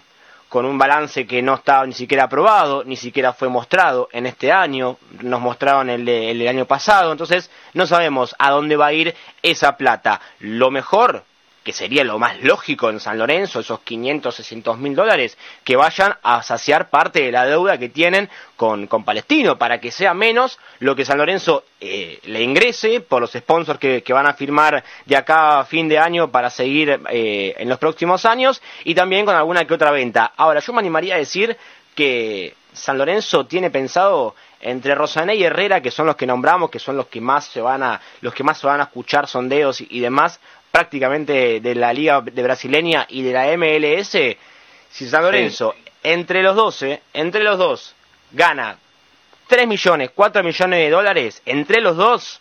con un balance que no estaba ni siquiera aprobado, ni siquiera fue mostrado en este año, nos mostraron el, el, año pasado, entonces no sabemos a dónde va a ir esa plata. Lo mejor que sería lo más lógico en San Lorenzo, esos 500, 600 mil dólares, que vayan a saciar parte de la deuda que tienen con, con Palestino, para que sea menos lo que San Lorenzo eh, le ingrese por los sponsors que, van a firmar de acá a fin de año para seguir eh, en los próximos años, y también con alguna que otra venta. Ahora, yo me animaría a decir que San Lorenzo tiene pensado entre Rosané y Herrera, que son los que nombramos, que son los que más se van a, los que más se van a escuchar sondeos y demás, prácticamente de la liga de brasileña y de la MLS, si San Lorenzo entre los 12, entre los dos gana 3 millones, 4 millones de dólares, entre los dos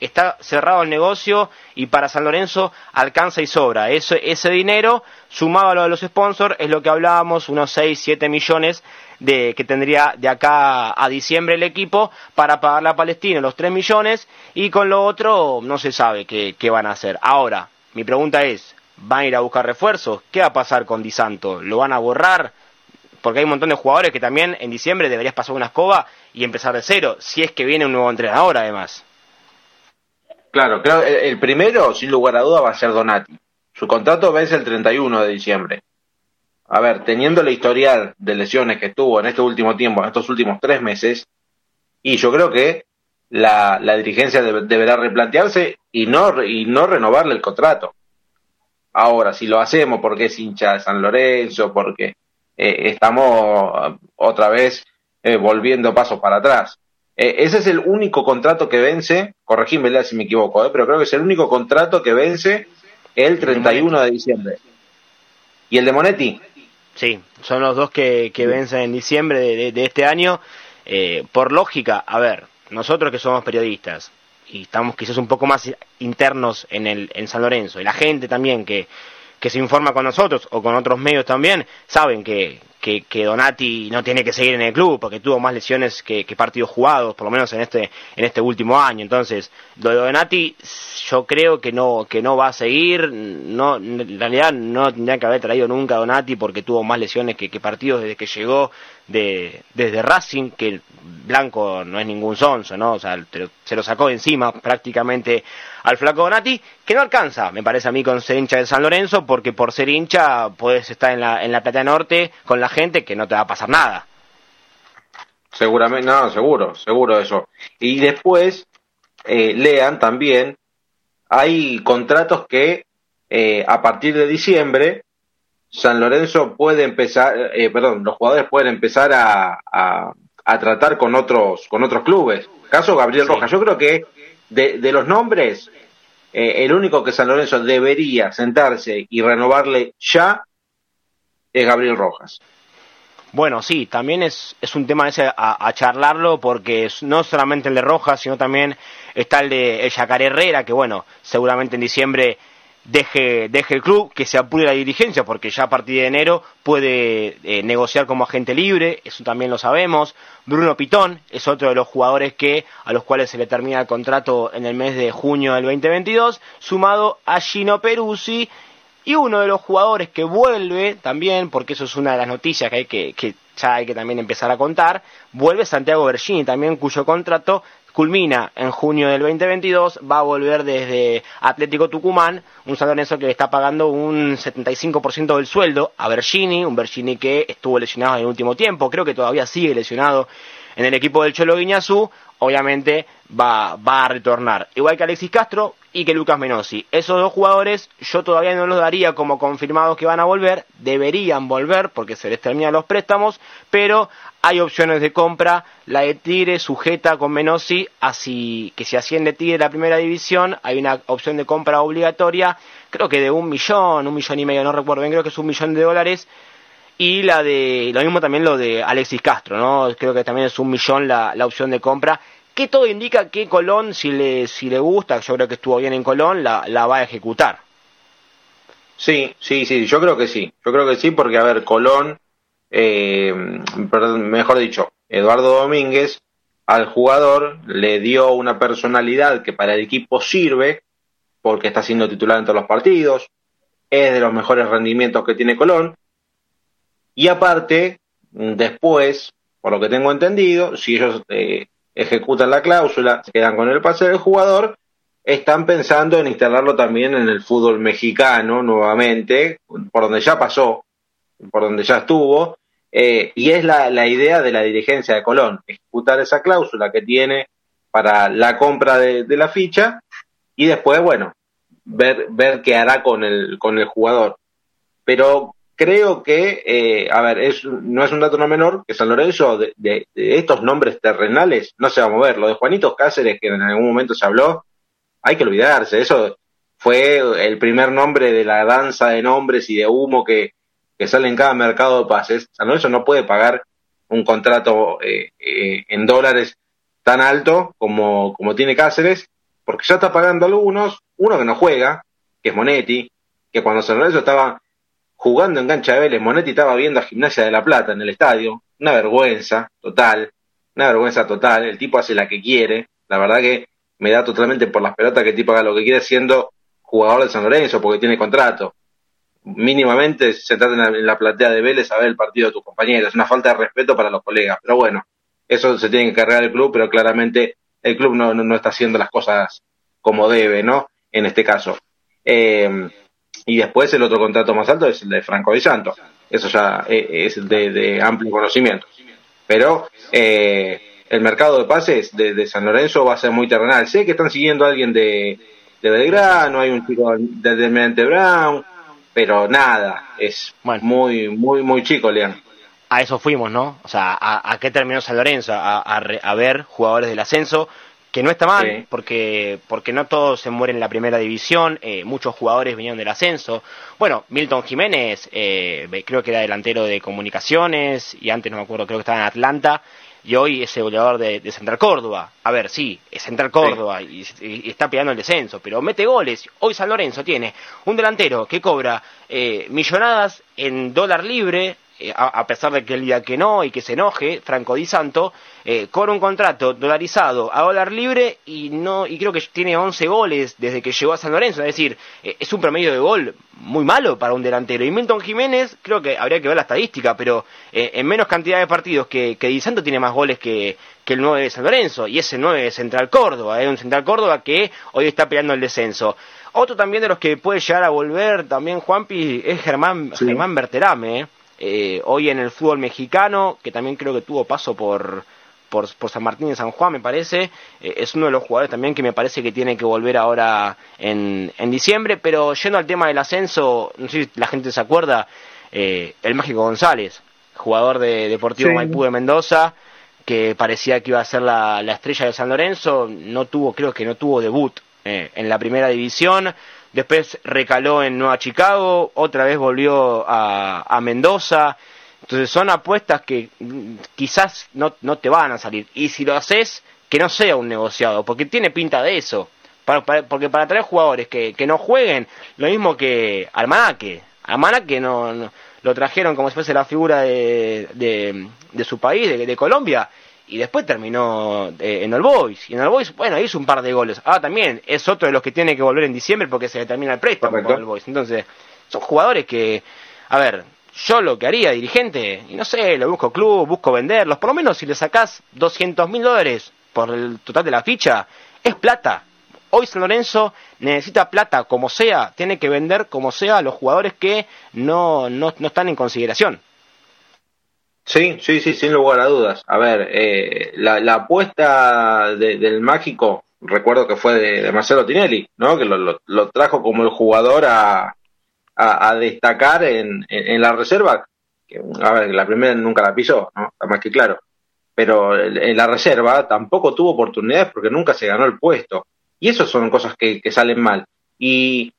está cerrado el negocio y para San Lorenzo alcanza y sobra. Ese, ese dinero, sumado a lo de los sponsors, es lo que hablábamos, unos 6, 7 millones de que tendría de acá a diciembre el equipo para pagarle a Palestina los 3 millones y con lo otro no se sabe qué, qué van a hacer. Ahora, mi pregunta es, ¿van a ir a buscar refuerzos? ¿Qué va a pasar con Di Santo? ¿Lo van a borrar? Porque hay un montón de jugadores que también en diciembre deberías pasar una escoba y empezar de cero, si es que viene un nuevo entrenador además. Claro, creo el primero, sin lugar a duda, va a ser Donati. Su contrato vence el 31 de diciembre. A ver, teniendo la historial de lesiones que tuvo en este último tiempo, en estos últimos tres meses, y yo creo que la, dirigencia deberá replantearse y no, y no renovarle el contrato. Ahora, si lo hacemos porque es hincha de San Lorenzo, porque eh, estamos otra vez eh, volviendo pasos para atrás. Eh, ese es el único contrato que vence, corregime si me equivoco, pero creo que es el único contrato que vence el 31 de diciembre. ¿Y el de Monetti? Sí, son los dos que, que vencen en diciembre de, este año. por lógica, a ver, nosotros que somos periodistas y estamos quizás un poco más internos en, el, en San Lorenzo, y la gente también que, que se informa con nosotros o con otros medios también, saben que, que, Donati no tiene que seguir en el club porque tuvo más lesiones que, partidos jugados, por lo menos en este, en este último año. Entonces, lo de Donati yo creo que no, que no va a seguir. No, en realidad no tendría que haber traído nunca a Donati porque tuvo más lesiones que, partidos desde que llegó de, desde Racing, que Blanco no es ningún sonso, ¿no? O sea, se lo sacó encima prácticamente al flaco Donati, que no alcanza, me parece a mí, con ser hincha de San Lorenzo, porque por ser hincha puedes estar en la, en la Plata Norte con la gente que no te va a pasar nada. Seguramente, no, seguro, seguro eso. Y después, eh, lean también, hay contratos que eh, a partir de diciembre San Lorenzo puede empezar, eh, perdón, los jugadores pueden empezar a, a, tratar con otros, con otros clubes. Caso Gabriel Rojas, yo creo que de, de los nombres, el único que San Lorenzo debería sentarse y renovarle ya es Gabriel Rojas. Bueno, sí, también es, es un tema ese a, charlarlo porque no solamente el de Rojas, sino también está el de el Yacaré Herrera, que bueno, seguramente en diciembre deje, deje el club, que se apure la dirigencia, porque ya a partir de enero puede eh, negociar como agente libre, eso también lo sabemos. Bruno Pitón es otro de los jugadores que a los cuales se le termina el contrato en el mes de junio del 2022, sumado a Gino Peruzzi y uno de los jugadores que vuelve también, porque eso es una de las noticias que hay que, que ya hay que también empezar a contar, vuelve Santiago Bergini, también cuyo contrato culmina en junio del 2022, va a volver desde Atlético Tucumán, un San Lorenzo que le está pagando un 75% del sueldo a Bergini, un Bergini que estuvo lesionado en el último tiempo, creo que todavía sigue lesionado en el equipo del Cholo Guiñazú, obviamente va, va a retornar. Igual que Alexis Castro, y que Lucas Menossi. Esos dos jugadores yo todavía no los daría como confirmados que van a volver, deberían volver porque se les terminan los préstamos, pero hay opciones de compra, la de Tigre sujeta con Menossi, así que si asciende Tigre la primera división, hay una opción de compra obligatoria, creo que de un millón, un millón y medio, no recuerdo bien, creo que es un millón de dólares, y la de, lo mismo también lo de Alexis Castro, ¿no? Creo que también es un millón la, la opción de compra, que todo indica que Colón, si le, si le gusta, yo creo que estuvo bien en Colón, la, la va a ejecutar. Sí, sí, sí, yo creo que sí. Yo creo que sí, porque, a ver, Colón, eh, mejor dicho, Eduardo Domínguez, al jugador le dio una personalidad que para el equipo sirve, porque está siendo titular en todos los partidos, es de los mejores rendimientos que tiene Colón, y aparte, después, por lo que tengo entendido, si ellos eh, ejecutan la cláusula, se quedan con el pase del jugador, están pensando en instalarlo también en el fútbol mexicano nuevamente, por donde ya pasó, por donde ya estuvo, eh, y es la, la, idea de la dirigencia de Colón, ejecutar esa cláusula que tiene para la compra de, de la ficha y después, bueno, ver, ver qué hará con el, con el jugador. Pero creo que, eh, a ver, es, no es un dato no menor que San Lorenzo de, estos nombres terrenales no se va a mover. Lo de Juanito Cáceres, que en algún momento se habló, hay que olvidarse. Eso fue el primer nombre de la danza de nombres y de humo que, que sale en cada mercado de pases. San Lorenzo no puede pagar un contrato eh, eh, en dólares tan alto como, como tiene Cáceres, porque ya está pagando algunos, uno que no juega, que es Monetti, que cuando San Lorenzo estaba jugando en cancha de Vélez, Monetti estaba viendo a Gimnasia de la Plata en el estadio, una vergüenza total, una vergüenza total, el tipo hace la que quiere, la verdad que me da totalmente por las pelotas que el tipo haga lo que quiere siendo jugador de San Lorenzo porque tiene contrato. Mínimamente sentate en la, platea de Vélez a ver el partido de tus compañeros, es una falta de respeto para los colegas, pero bueno, eso se tiene que cargar el club, pero claramente el club no, no, está haciendo las cosas como debe, ¿no? En este caso. Eh, y después el otro contrato más alto es el de Franco Di Santo. Eso ya eh, es de, amplio conocimiento. Pero eh, el mercado de pases de, San Lorenzo va a ser muy terrenal. Sé que están siguiendo a alguien de, de Belgrano, hay un chico de Demente Brown, pero nada, es muy, muy, muy chico, León. A eso fuimos, ¿no? O sea, ¿a, qué terminó San Lorenzo? A, a ver jugadores del ascenso que no está mal, porque, porque no todos se mueren en la primera división, eh, muchos jugadores venían del ascenso. Bueno, Milton Jiménez, eh, creo que era delantero de comunicaciones, y antes no me acuerdo, creo que estaba en Atlanta, y hoy es el goleador de, Central Córdoba. A ver, sí, es Central Córdoba y, está peleando el descenso, pero mete goles. Hoy San Lorenzo tiene un delantero que cobra eh, millonadas en dólar libre, eh, a, pesar de que él diga que no y que se enoje, Franco Di Santo, eh, con un contrato dolarizado a dólar libre y no y creo que tiene 11 goles desde que llegó a San Lorenzo, es decir, eh, es un promedio de gol muy malo para un delantero. Y Milton Jiménez, creo que habría que ver la estadística, pero en menos cantidad de partidos que, que Di Santo tiene más goles que, que el 9 de San Lorenzo, y ese 9 de Central Córdoba, es un Central Córdoba que hoy está peleando el descenso. Otro también de los que puede llegar a volver también, Juanpi, es Germán, Germán Berterame, eh, hoy en el fútbol mexicano, que también creo que tuvo paso por, por, San Martín y San Juan, me parece, eh, es uno de los jugadores también que me parece que tiene que volver ahora en, en diciembre, pero yendo al tema del ascenso, no sé si la gente se acuerda, eh, el Mágico González, jugador de Deportivo Maipú de Mendoza, que parecía que iba a ser la, la, estrella de San Lorenzo, no tuvo, creo que no tuvo debut en la primera división, después recaló en Nueva Chicago, otra vez volvió a, Mendoza. Entonces son apuestas que quizás no, te van a salir. Y si lo haces, que no sea un negociado, porque tiene pinta de eso. porque para traer jugadores que, no jueguen, lo mismo que Almanaque. Almanaque no, no lo trajeron como si fuese la figura de, de, su país, de Colombia, y después terminó eh, en el Boys. Y en el Boys, bueno, hizo un par de goles. Ah, también es otro de los que tiene que volver en diciembre porque se termina el préstamo con el Boys. Entonces, son jugadores que, a ver, yo lo que haría, dirigente, y no sé, lo busco club, busco venderlos, por lo menos si le sacás 200 mil dólares por el total de la ficha, es plata. Hoy San Lorenzo necesita plata como sea, tiene que vender como sea a los jugadores que no, no, no están en consideración. Sí, sí, sí, sin lugar a dudas. A ver, eh, la, la, apuesta del mágico, recuerdo que fue de, Marcelo Tinelli, ¿no? Que lo, lo, trajo como el jugador a, a, destacar en, en, la reserva. Que, a ver, la primera nunca la pisó, ¿no? Está más que claro. Pero en la reserva tampoco tuvo oportunidades porque nunca se ganó el puesto. Y eso son cosas que, que salen mal. Y,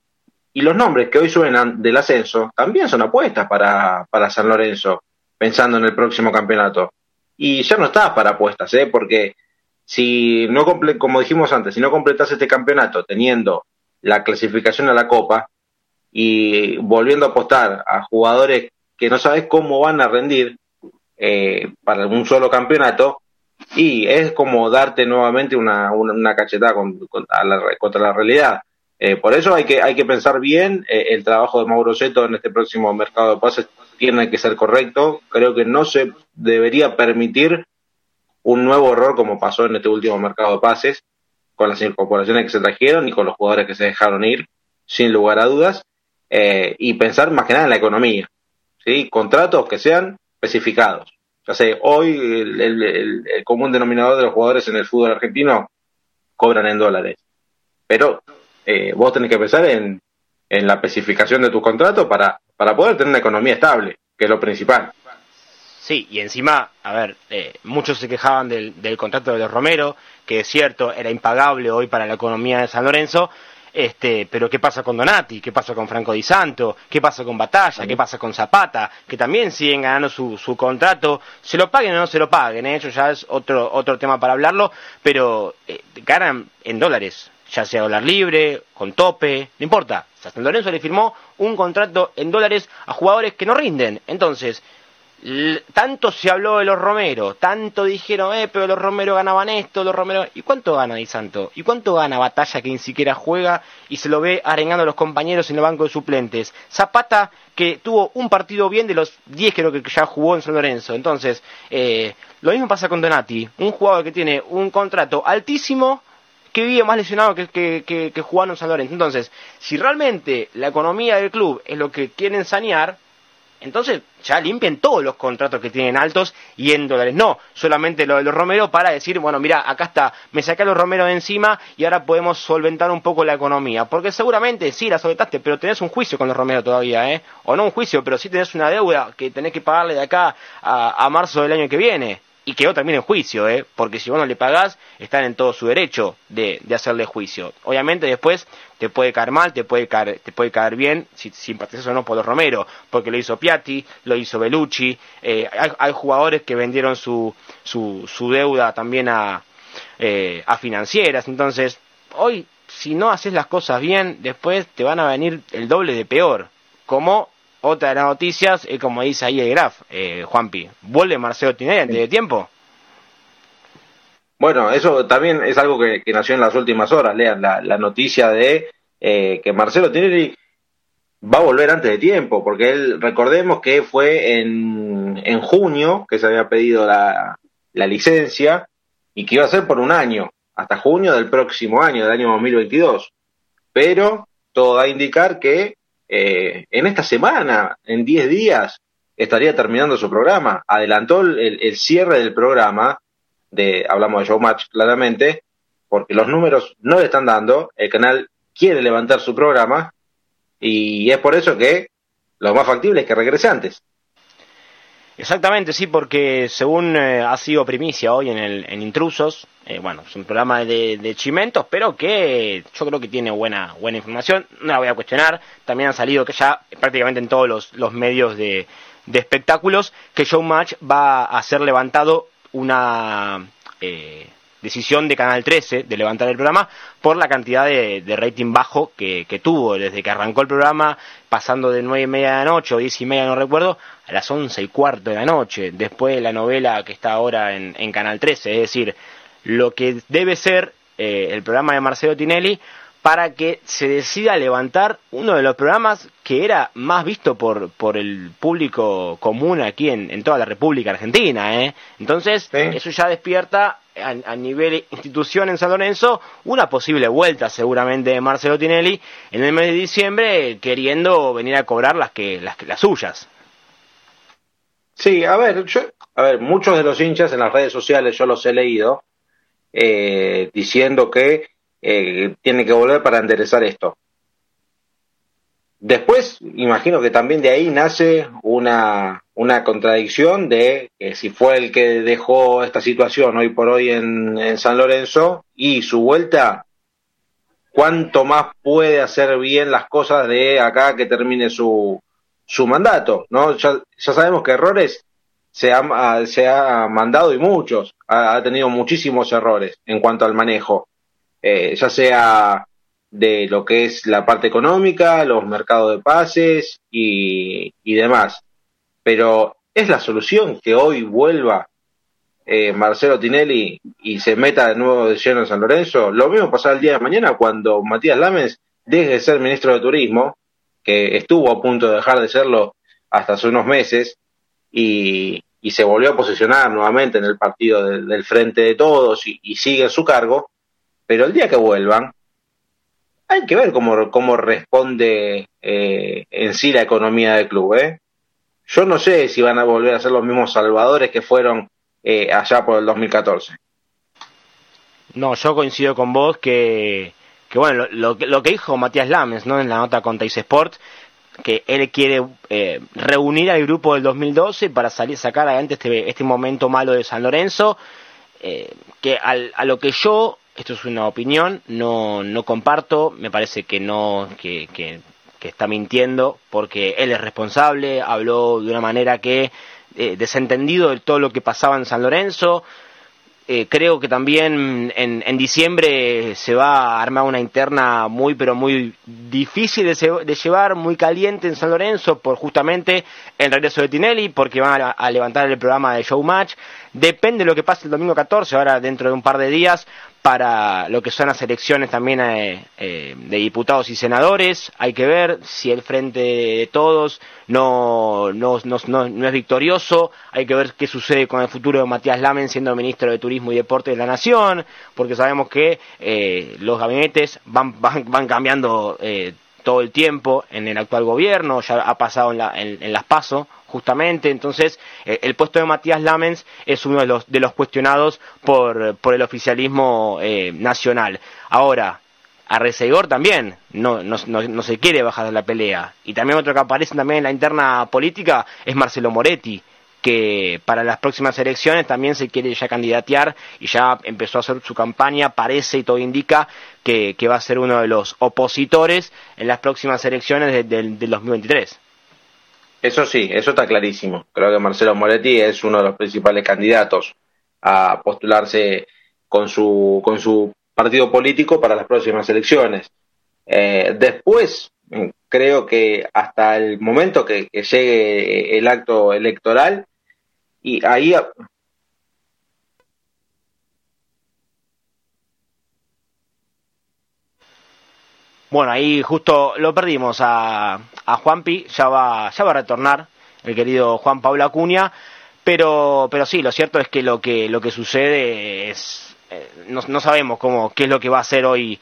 y los nombres que hoy suenan del ascenso también son apuestas para, para San Lorenzo pensando en el próximo campeonato. Y ya no está para apuestas, ¿eh? porque si no como dijimos antes, si no completas este campeonato teniendo la clasificación a la Copa y volviendo a apostar a jugadores que no sabes cómo van a rendir eh, para un solo campeonato, y es como darte nuevamente una, una, cachetada contra, la, contra la realidad. Eh, por eso hay que, hay que pensar bien eh, el trabajo de Mauro Seto en este próximo mercado de pases tiene que ser correcto. Creo que no se debería permitir un nuevo error como pasó en este último mercado de pases, con las incorporaciones que se trajeron y con los jugadores que se dejaron ir, sin lugar a dudas, eh, y pensar más que nada en la economía. ¿sí? Contratos que sean especificados. Ya sé, hoy el, común denominador de los jugadores en el fútbol argentino cobran en dólares. Pero eh, vos tenés que pensar en, en la especificación de tu contrato para para poder tener una economía estable, que es lo principal. Sí, y encima, a ver, eh, muchos se quejaban del, del contrato de los Romero, que es cierto, era impagable hoy para la economía de San Lorenzo, este, pero ¿qué pasa con Donati? ¿Qué pasa con Franco Di Santo? ¿Qué pasa con Batalla? ¿Qué pasa con Zapata? Que también siguen ganando su, su contrato. Se lo paguen o no se lo paguen, ¿eh? eso ya es otro, otro tema para hablarlo, pero eh, ganan en dólares ya sea dólar libre, con tope, no importa. San Lorenzo le firmó un contrato en dólares a jugadores que no rinden. Entonces, tanto se habló de los Romero, tanto dijeron, eh, pero los Romero ganaban esto, los Romero... ¿Y cuánto gana Di Santo? ¿Y cuánto gana Batalla que ni siquiera juega y se lo ve arengando a los compañeros en el banco de suplentes? Zapata, que tuvo un partido bien de los 10 creo que ya jugó en San Lorenzo. Entonces, eh, lo mismo pasa con Donati, un jugador que tiene un contrato altísimo que vive más lesionado que, que, que, que jugando en San. Entonces, si realmente la economía del club es lo que quieren sanear, entonces ya limpien todos los contratos que tienen altos y en dólares. No, solamente lo de los Romero para decir, bueno, mira, acá está, me saqué a los Romero de encima y ahora podemos solventar un poco la economía. Porque seguramente sí la solventaste, pero tenés un juicio con los Romero todavía, ¿eh? O no un juicio, pero sí tenés una deuda que tenés que pagarle de acá a marzo del año que viene y quedó también en juicio, ¿eh? porque si vos no le pagás, están en todo su derecho de, de, hacerle juicio. Obviamente después te puede caer mal, te puede caer, te puede caer bien, si simpatizas o no por los Romero, porque lo hizo Piatti, lo hizo Belucci, eh, hay, hay, jugadores que vendieron su, su, su deuda también a, eh, a financieras, entonces hoy si no haces las cosas bien, después te van a venir el doble de peor, como otra de las noticias es como dice ahí el Graf, eh, Juanpi. ¿Vuelve Marcelo Tinelli antes de tiempo? Bueno, eso también es algo que, nació en las últimas horas. Lean la, la noticia de eh, que Marcelo Tinelli va a volver antes de tiempo, porque él, recordemos que fue en, en junio que se había pedido la, la licencia y que iba a ser por un año, hasta junio del próximo año, del año 2022. Pero todo da a indicar que eh, en esta semana, en 10 días, estaría terminando su programa. Adelantó el, el, cierre del programa, de, hablamos de Showmatch claramente, porque los números no le están dando, el canal quiere levantar su programa y es por eso que lo más factible es que regrese antes. Exactamente, sí, porque según eh, ha sido primicia hoy en, el, en Intrusos, eh, bueno, es un programa de, de, chimentos, pero que yo creo que tiene buena, buena información, no la voy a cuestionar, también han salido que ya prácticamente en todos los, los medios de, de, espectáculos que Showmatch va a ser levantado una eh, decisión de Canal 13 de levantar el programa por la cantidad de, de rating bajo que, que, tuvo desde que arrancó el programa, pasando de nueve y media de la noche o diez y media, no recuerdo, a las once y cuarto de la noche, después de la novela que está ahora en, en Canal 13. Es decir, lo que debe ser eh, el programa de Marcelo Tinelli para que se decida levantar uno de los programas que era más visto por, por el público común aquí en, en toda la República Argentina. ¿eh? Entonces, ¿Sí? eso ya despierta a, nivel institución en San Lorenzo una posible vuelta seguramente de Marcelo Tinelli en el mes de diciembre queriendo venir a cobrar las, que, las, las suyas. Sí, a ver, yo, a ver, muchos de los hinchas en las redes sociales yo los he leído eh, diciendo que eh, tiene que volver para enderezar esto. Después, imagino que también de ahí nace una, una contradicción de que si fue el que dejó esta situación hoy por hoy en, en San Lorenzo y su vuelta, cuánto más puede hacer bien las cosas de acá que termine su, su mandato, ¿no? Ya, sabemos que errores se ha, se ha mandado y muchos, ha, ha tenido muchísimos errores en cuanto al manejo eh, ya sea de lo que es la parte económica, los mercados de pases y, y demás. Pero es la solución que hoy vuelva eh, Marcelo Tinelli y se meta de nuevo de lleno en San Lorenzo. Lo mismo pasará el día de mañana cuando Matías Lames deje de ser ministro de Turismo, que estuvo a punto de dejar de serlo hasta hace unos meses, y, y se volvió a posicionar nuevamente en el partido del, Frente de Todos y, y sigue en su cargo pero el día que vuelvan, hay que ver cómo, cómo responde eh, en sí la economía del club. ¿eh? Yo no sé si van a volver a ser los mismos salvadores que fueron eh, allá por el 2014. No, yo coincido con vos que, que bueno, lo, lo, que dijo Matías Lames ¿no? en la nota con Teis Sport, que él quiere eh, reunir al grupo del 2012 para salir sacar adelante este, este momento malo de San Lorenzo, que al, a lo que yo esto es una opinión, no, no comparto, me parece que no, que, que, que, está mintiendo, porque él es responsable, habló de una manera que, eh, desentendido de todo lo que pasaba en San Lorenzo, eh, creo que también en, en, diciembre se va a armar una interna muy, pero muy difícil de, llevar, muy caliente en San Lorenzo por justamente el regreso de Tinelli, porque van a, levantar el programa de Showmatch. Depende de lo que pase el domingo 14, ahora dentro de un par de días, para lo que son las elecciones también eh, eh, de diputados y senadores. Hay que ver si el Frente de Todos no, no, no, es victorioso. Hay que ver qué sucede con el futuro de Matías Lamen siendo ministro de Turismo y Deporte de la Nación, porque sabemos que eh, los gabinetes van, van, van cambiando todo el tiempo en el actual gobierno, ya ha pasado en, en las PASO, justamente. Entonces, eh, el puesto de Matías Lamens es uno de los, de los cuestionados por, por el oficialismo eh, nacional. Ahora, a también no, no, no, se quiere bajar de la pelea. Y también otro que aparece también en la interna política es Marcelo Moretti, que para las próximas elecciones también se quiere ya candidatear y ya empezó a hacer su campaña, parece y todo indica que, que va a ser uno de los opositores en las próximas elecciones del de, 2023. Eso sí, eso está clarísimo. Creo que Marcelo Moretti es uno de los principales candidatos a postularse con su, con su partido político para las próximas elecciones. Eh, después, creo que hasta el momento que, llegue el acto electoral, y ahí Bueno, ahí justo lo perdimos a, a Juanpi, ya va, ya va a retornar el querido Juan Pablo Acuña, pero, pero sí, lo cierto es que lo que, lo que sucede es, eh, no, sabemos cómo, qué es lo que va a hacer hoy,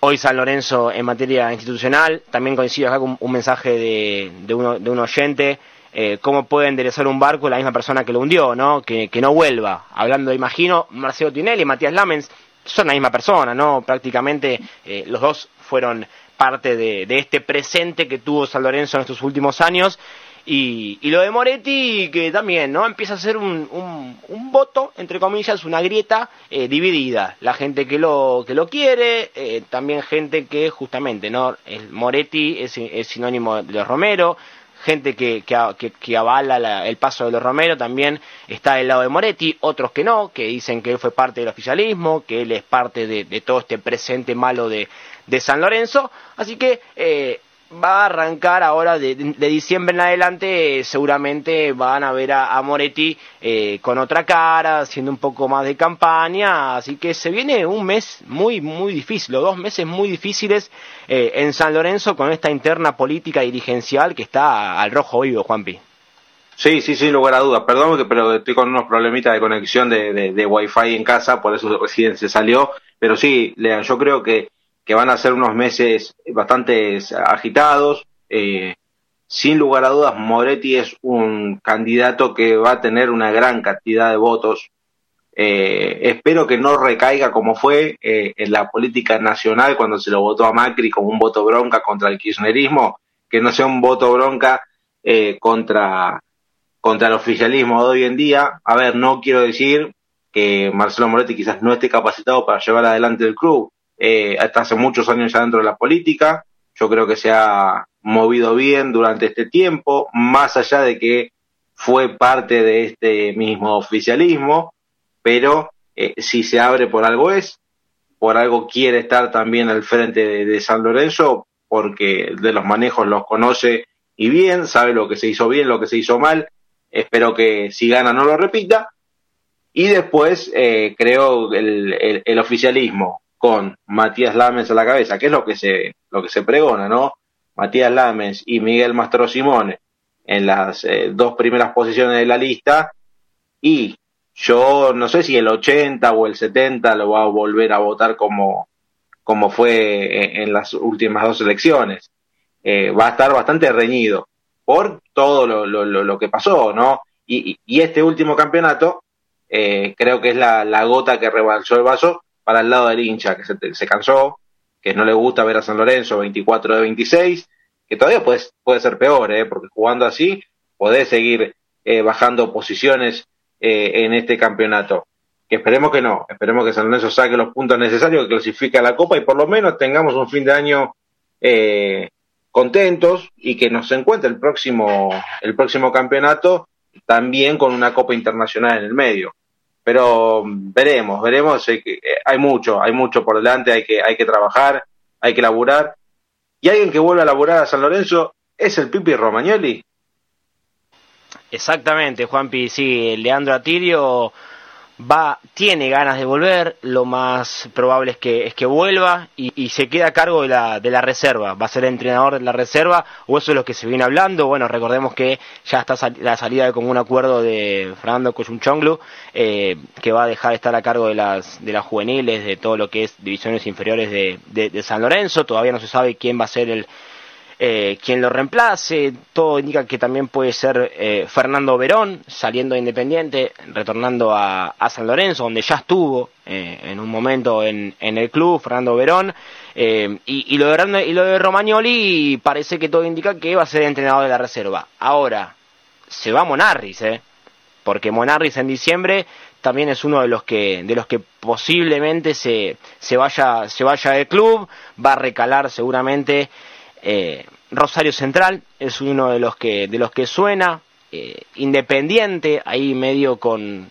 hoy San Lorenzo en materia institucional. También coincido acá con un mensaje de, de, uno, de un oyente. Eh, cómo puede enderezar un barco la misma persona que lo hundió, ¿no? Que, que no vuelva. Hablando, imagino, Marcelo Tinelli, Matías Lamens, son la misma persona, ¿no? Prácticamente eh, los dos fueron parte de, este presente que tuvo San Lorenzo en estos últimos años. Y, lo de Moretti, que también, ¿no? Empieza a ser un, un, voto, entre comillas, una grieta eh, dividida. La gente que lo, que lo quiere, eh, también gente que justamente, ¿no? El Moretti es, es sinónimo de Romero, gente que, que, avala el paso de los Romero también está del lado de Moretti, otros que no, que dicen que él fue parte del oficialismo, que él es parte de, todo este presente malo de, de San Lorenzo. Así que eh, va a arrancar ahora de, diciembre en adelante, seguramente van a ver a, Moretti eh, con otra cara, haciendo un poco más de campaña, así que se viene un mes muy, muy difícil, o dos meses muy difíciles eh, en San Lorenzo con esta interna política dirigencial que está al rojo vivo, Juanpi. Sí, sí, sin lugar a dudas. Perdón, pero estoy con unos problemitas de conexión de, de, Wi-Fi en casa, por eso recién se salió. Pero sí, Lean, yo creo que que van a ser unos meses bastante agitados. Eh, sin lugar a dudas, Moretti es un candidato que va a tener una gran cantidad de votos. Eh, espero que no recaiga como fue eh, en la política nacional cuando se lo votó a Macri como un voto bronca contra el kirchnerismo, que no sea un voto bronca contra, contra el oficialismo de hoy en día. A ver, no quiero decir que Marcelo Moretti quizás no esté capacitado para llevar adelante el club, eh, hasta hace muchos años ya dentro de la política. Yo creo que se ha movido bien durante este tiempo, más allá de que fue parte de este mismo oficialismo, pero eh, si se abre por algo es, por algo quiere estar también al frente de, San Lorenzo, porque de los manejos los conoce y bien, sabe lo que se hizo bien, lo que se hizo mal. Espero que si gana no lo repita. Y después eh, creo el, el, oficialismo con Matías Lamens a la cabeza, que es lo que se, lo que se pregona, ¿no? Matías Lamens y Miguel Mastro Simone en las eh, dos primeras posiciones de la lista y yo no sé si el 80 o el 70 lo va a volver a votar como, como fue en, las últimas dos elecciones. Eh, va a estar bastante reñido por todo lo, lo, lo, que pasó, ¿no? Y, y, este último campeonato eh, creo que es la, la gota que rebalsó el vaso para el lado del hincha, que se, cansó, que no le gusta ver a San Lorenzo 24 de 26, que todavía puede, puede ser peor, ¿eh? porque jugando así podés seguir eh, bajando posiciones eh, en este campeonato. Que esperemos que no, esperemos que San Lorenzo saque los puntos necesarios, que clasifique a la Copa y por lo menos tengamos un fin de año eh, contentos y que nos encuentre el próximo, el próximo campeonato también con una Copa Internacional en el medio. Pero veremos, veremos, eh, hay mucho, hay mucho por delante, hay que, hay que trabajar, hay que laburar. Y alguien que vuelve a laburar a San Lorenzo es el Pipi Romagnoli. Exactamente, Juanpi, sí, Leandro Atirio va, tiene ganas de volver, lo más probable es que, es que vuelva y, se queda a cargo de la, de la reserva, va a ser entrenador de la reserva, o eso es lo que se viene hablando, bueno, recordemos que ya está la salida de como un acuerdo de Fernando Coyunchonglu, eh, que va a dejar de estar a cargo de las, de las juveniles, de todo lo que es divisiones inferiores de, de San Lorenzo, todavía no se sabe quién va a ser el, eh, quien lo reemplace. Todo indica que también puede ser eh, Fernando Verón, saliendo Independiente, retornando a, San Lorenzo, donde ya estuvo eh, en un momento en, el club, Fernando Verón. Y, lo de, y lo de Romagnoli parece que todo indica que va a ser entrenador de la reserva. Ahora, se va Monarris, ¿eh? porque Monarris en diciembre también es uno de los que de los que posiblemente se, se vaya se vaya del club va a recalar seguramente eh, Rosario Central es uno de los que, de los que suena. Eh, independiente, ahí medio con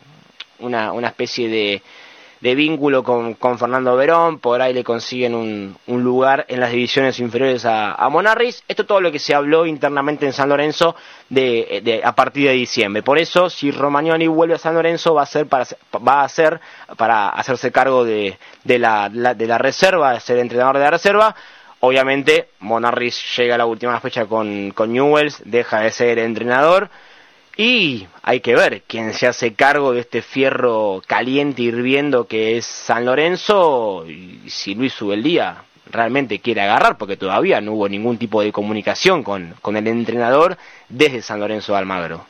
una, una especie de, de vínculo con, con, Fernando Verón, por ahí le consiguen un, un lugar en las divisiones inferiores a, a, Monarris. Esto es todo lo que se habló internamente en San Lorenzo de, de, a partir de diciembre. Por eso, si Romagnoli vuelve a San Lorenzo, va a ser para, va a ser para hacerse cargo de, de, la, de la reserva, de ser entrenador de la reserva, Obviamente, Monarris llega a la última fecha con, Newells, deja de ser entrenador y hay que ver quién se hace cargo de este fierro caliente hirviendo que es San Lorenzo y si Luis Ubeldía realmente quiere agarrar, porque todavía no hubo ningún tipo de comunicación con, con el entrenador desde San Lorenzo de Almagro.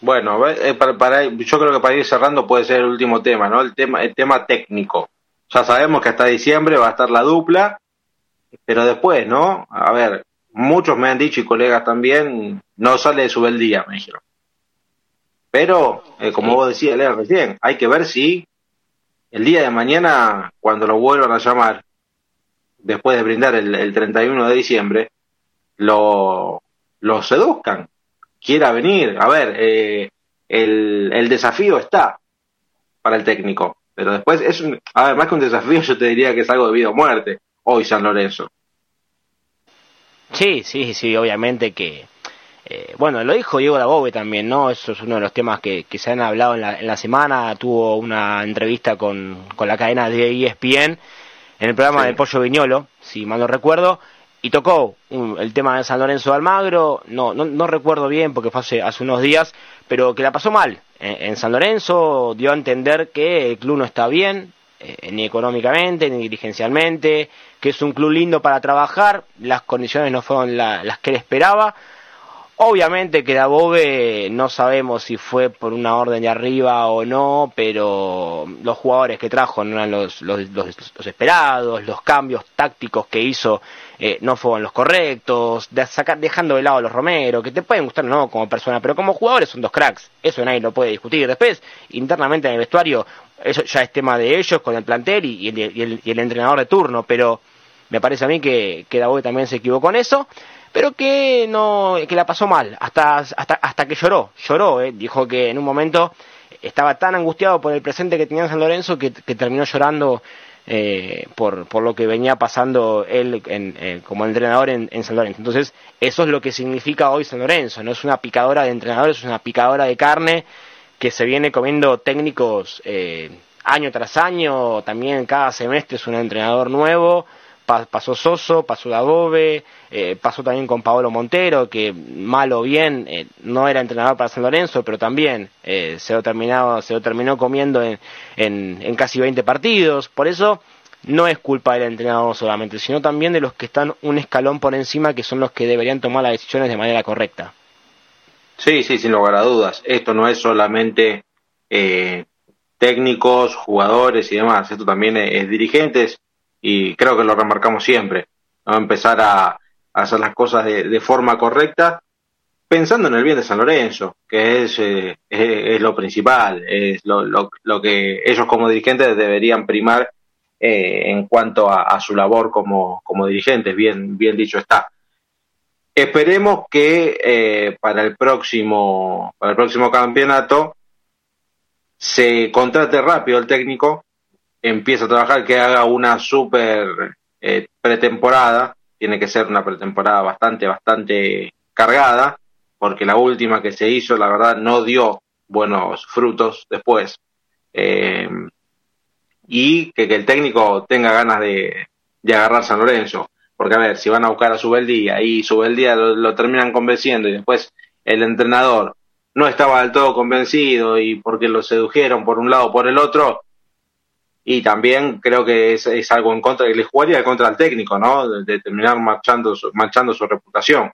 Bueno, eh, para, yo creo que para ir cerrando puede ser el último tema, ¿no? El tema, el tema técnico. Ya sabemos que hasta diciembre va a estar la dupla pero después, ¿no? A ver, muchos me han dicho y colegas también, no sale de su día, me dijeron. Pero, eh, como vos decías, Lea, recién, hay que ver si el día de mañana, cuando lo vuelvan a llamar, después de brindar el, el 31 de diciembre, lo, lo seduzcan, quiera venir. A ver, eh, el, el desafío está para el técnico, pero después es un, a ver, más que un desafío, (laughs) yo te diría que es algo de vida o muerte hoy San Lorenzo. Sí, sí, sí, obviamente que, eh, bueno, lo dijo Diego Dabove también, ¿no? Eso es uno de los temas que, que se han hablado en la, en la semana. Tuvo una entrevista con, con la cadena de ESPN en el programa de Pollo Viñolo, si mal no recuerdo, y tocó el tema de San Lorenzo de Almagro. No, no, no recuerdo bien porque fue hace, hace unos días, pero que la pasó mal en San Lorenzo. Dio a entender que el club no está bien, eh, ni económicamente, ni dirigencialmente, que es un club lindo para trabajar, las condiciones no fueron las que él esperaba. Obviamente que Dabove no sabemos si fue por una orden de arriba o no, pero los jugadores que trajo no eran los, los, esperados, los cambios tácticos que hizo eh, no fueron los correctos, dejando de lado a los Romero, que te pueden gustar no como persona, pero como jugadores son dos cracks, eso nadie lo puede discutir. Después, internamente en el vestuario, eso ya es tema de ellos con el plantel y, el, entrenador de turno, pero me parece a mí que, que también se equivocó con eso, pero que no, que la pasó mal, hasta, hasta, hasta que lloró, lloró, eh. dijo que en un momento estaba tan angustiado por el presente que tenía en San Lorenzo que, terminó llorando eh, por, por lo que venía pasando él en, eh, como entrenador en, en, San Lorenzo. Entonces, eso es lo que significa hoy San Lorenzo, no es una picadora de entrenadores, es una picadora de carne que se viene comiendo técnicos eh, año tras año, también cada semestre es un entrenador nuevo, pasó Soso, pasó Dabove, eh, pasó también con Paolo Montero, que mal o bien eh, no era entrenador para San Lorenzo, pero también eh, se, lo se terminó comiendo en, en, en casi 20 partidos, por eso no es culpa del entrenador solamente, sino también de los que están un escalón por encima, que son los que deberían tomar las decisiones de manera correcta. Sí, sí, sin lugar a dudas. Esto no es solamente eh, técnicos, jugadores y demás. Esto también es, dirigentes y creo que lo remarcamos siempre. ¿no? Empezar a, hacer las cosas de, forma correcta pensando en el bien de San Lorenzo, que es, eh, es, lo principal, es lo, lo, que ellos como dirigentes deberían primar eh, en cuanto a, a, su labor como, como dirigentes, bien, bien dicho está. Esperemos que eh, para el próximo para el próximo campeonato se contrate rápido el técnico, empieza a trabajar, que haga una super eh, pretemporada, tiene que ser una pretemporada bastante, bastante cargada, porque la última que se hizo, la verdad, no dio buenos frutos después. Eh, y que, el técnico tenga ganas de, de, agarrar San Lorenzo. Porque, a ver, si van a buscar a Subeldía y Subeldía lo, lo terminan convenciendo y después el entrenador no estaba del todo convencido y porque lo sedujeron por un lado o por el otro, y también creo que es, algo en contra, le jugaría contra el técnico, ¿no? De, terminar marchando, su reputación.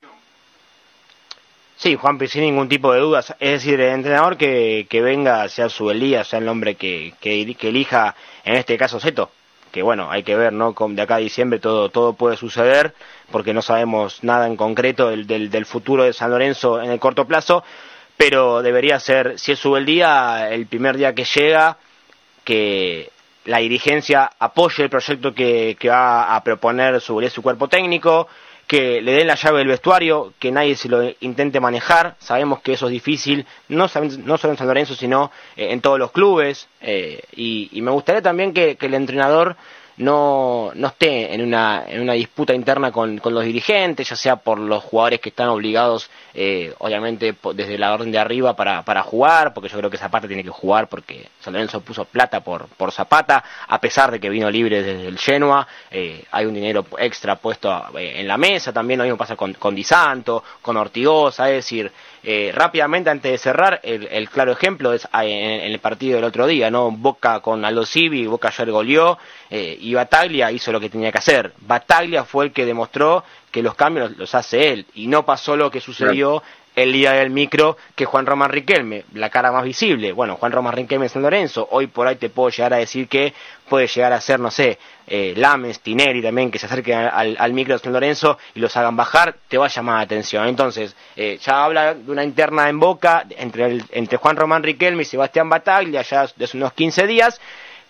Sí, Juanpi, sin ningún tipo de dudas. Es decir, el entrenador que, que venga, sea su sea el nombre que, que, que, elija, en este caso Seto, que bueno, hay que ver, ¿no? De acá a diciembre todo, todo puede suceder, porque no sabemos nada en concreto del, del, del futuro de San Lorenzo en el corto plazo, pero debería ser, si es su el día, el primer día que llega, que la dirigencia apoye el proyecto que, que va a proponer su, su cuerpo técnico, que le den la llave del vestuario, que nadie se lo intente manejar. Sabemos que eso es difícil, no, solo en San Lorenzo, sino eh, en todos los clubes. Eh, y, y, me gustaría también que, que el entrenador no, no esté en una, en una disputa interna con, con, los dirigentes, ya sea por los jugadores que están obligados, eh, obviamente, desde la orden de arriba para, para jugar, porque yo creo que Zapata tiene que jugar porque San Lorenzo puso plata por, por Zapata, a pesar de que vino libre desde el Genoa, eh, hay un dinero extra puesto eh, en la mesa, también lo mismo pasa con, con Di Santo, con Ortigosa, es decir, eh, rápidamente, antes de cerrar, el, el claro ejemplo es ah, en, el partido del otro día, ¿no? Boca con Aldo Civi, Boca ayer goleó eh, y Bataglia hizo lo que tenía que hacer. Bataglia fue el que demostró que los cambios los hace él y no pasó lo que sucedió el día del micro que Juan Román Riquelme, la cara más visible. Bueno, Juan Román Riquelme en San Lorenzo, hoy por ahí te puedo llegar a decir que puede llegar a ser, no sé, eh, Lames, Tineri también, que se acerquen al, al, micro de San Lorenzo y los hagan bajar, te va a llamar la atención. Entonces, eh, ya habla de una interna en boca entre, el, entre Juan Román Riquelme y Sebastián Bataglia, ya desde unos 15 días,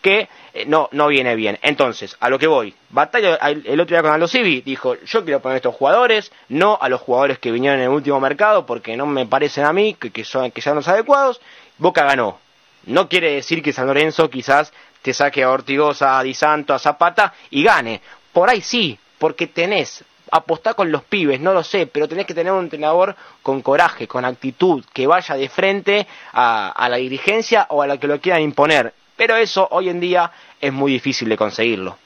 que eh, no, no viene bien. Entonces, a lo que voy, Batalla el otro día con Aldo Civi dijo, yo quiero poner a estos jugadores, no a los jugadores que vinieron en el último mercado, porque no me parecen a mí que, son, que sean los adecuados. Boca ganó. No quiere decir que San Lorenzo quizás te saque a Ortigosa, a Di Santo, a Zapata y gane. Por ahí sí, porque tenés apostar con los pibes, no lo sé, pero tenés que tener un entrenador con coraje, con actitud, que vaya de frente a, a la dirigencia o a la que lo quieran imponer. Pero eso hoy en día es muy difícil de conseguirlo.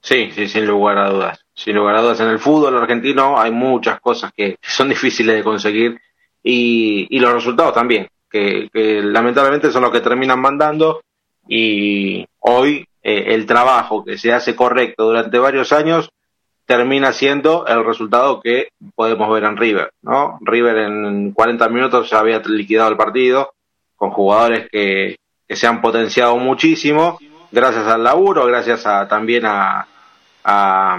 Sí, sí, sin lugar a dudas. Sin lugar a dudas, en el fútbol argentino hay muchas cosas que son (laughs) difíciles de conseguir y, y los resultados también, que, lamentablemente son los que terminan mandando y hoy eh, el trabajo que se hace correcto durante varios años termina siendo el resultado que podemos ver en River, ¿no? River en 40 minutos ya había liquidado el partido con jugadores que, que se han potenciado muchísimo gracias al laburo, gracias a, también a, a,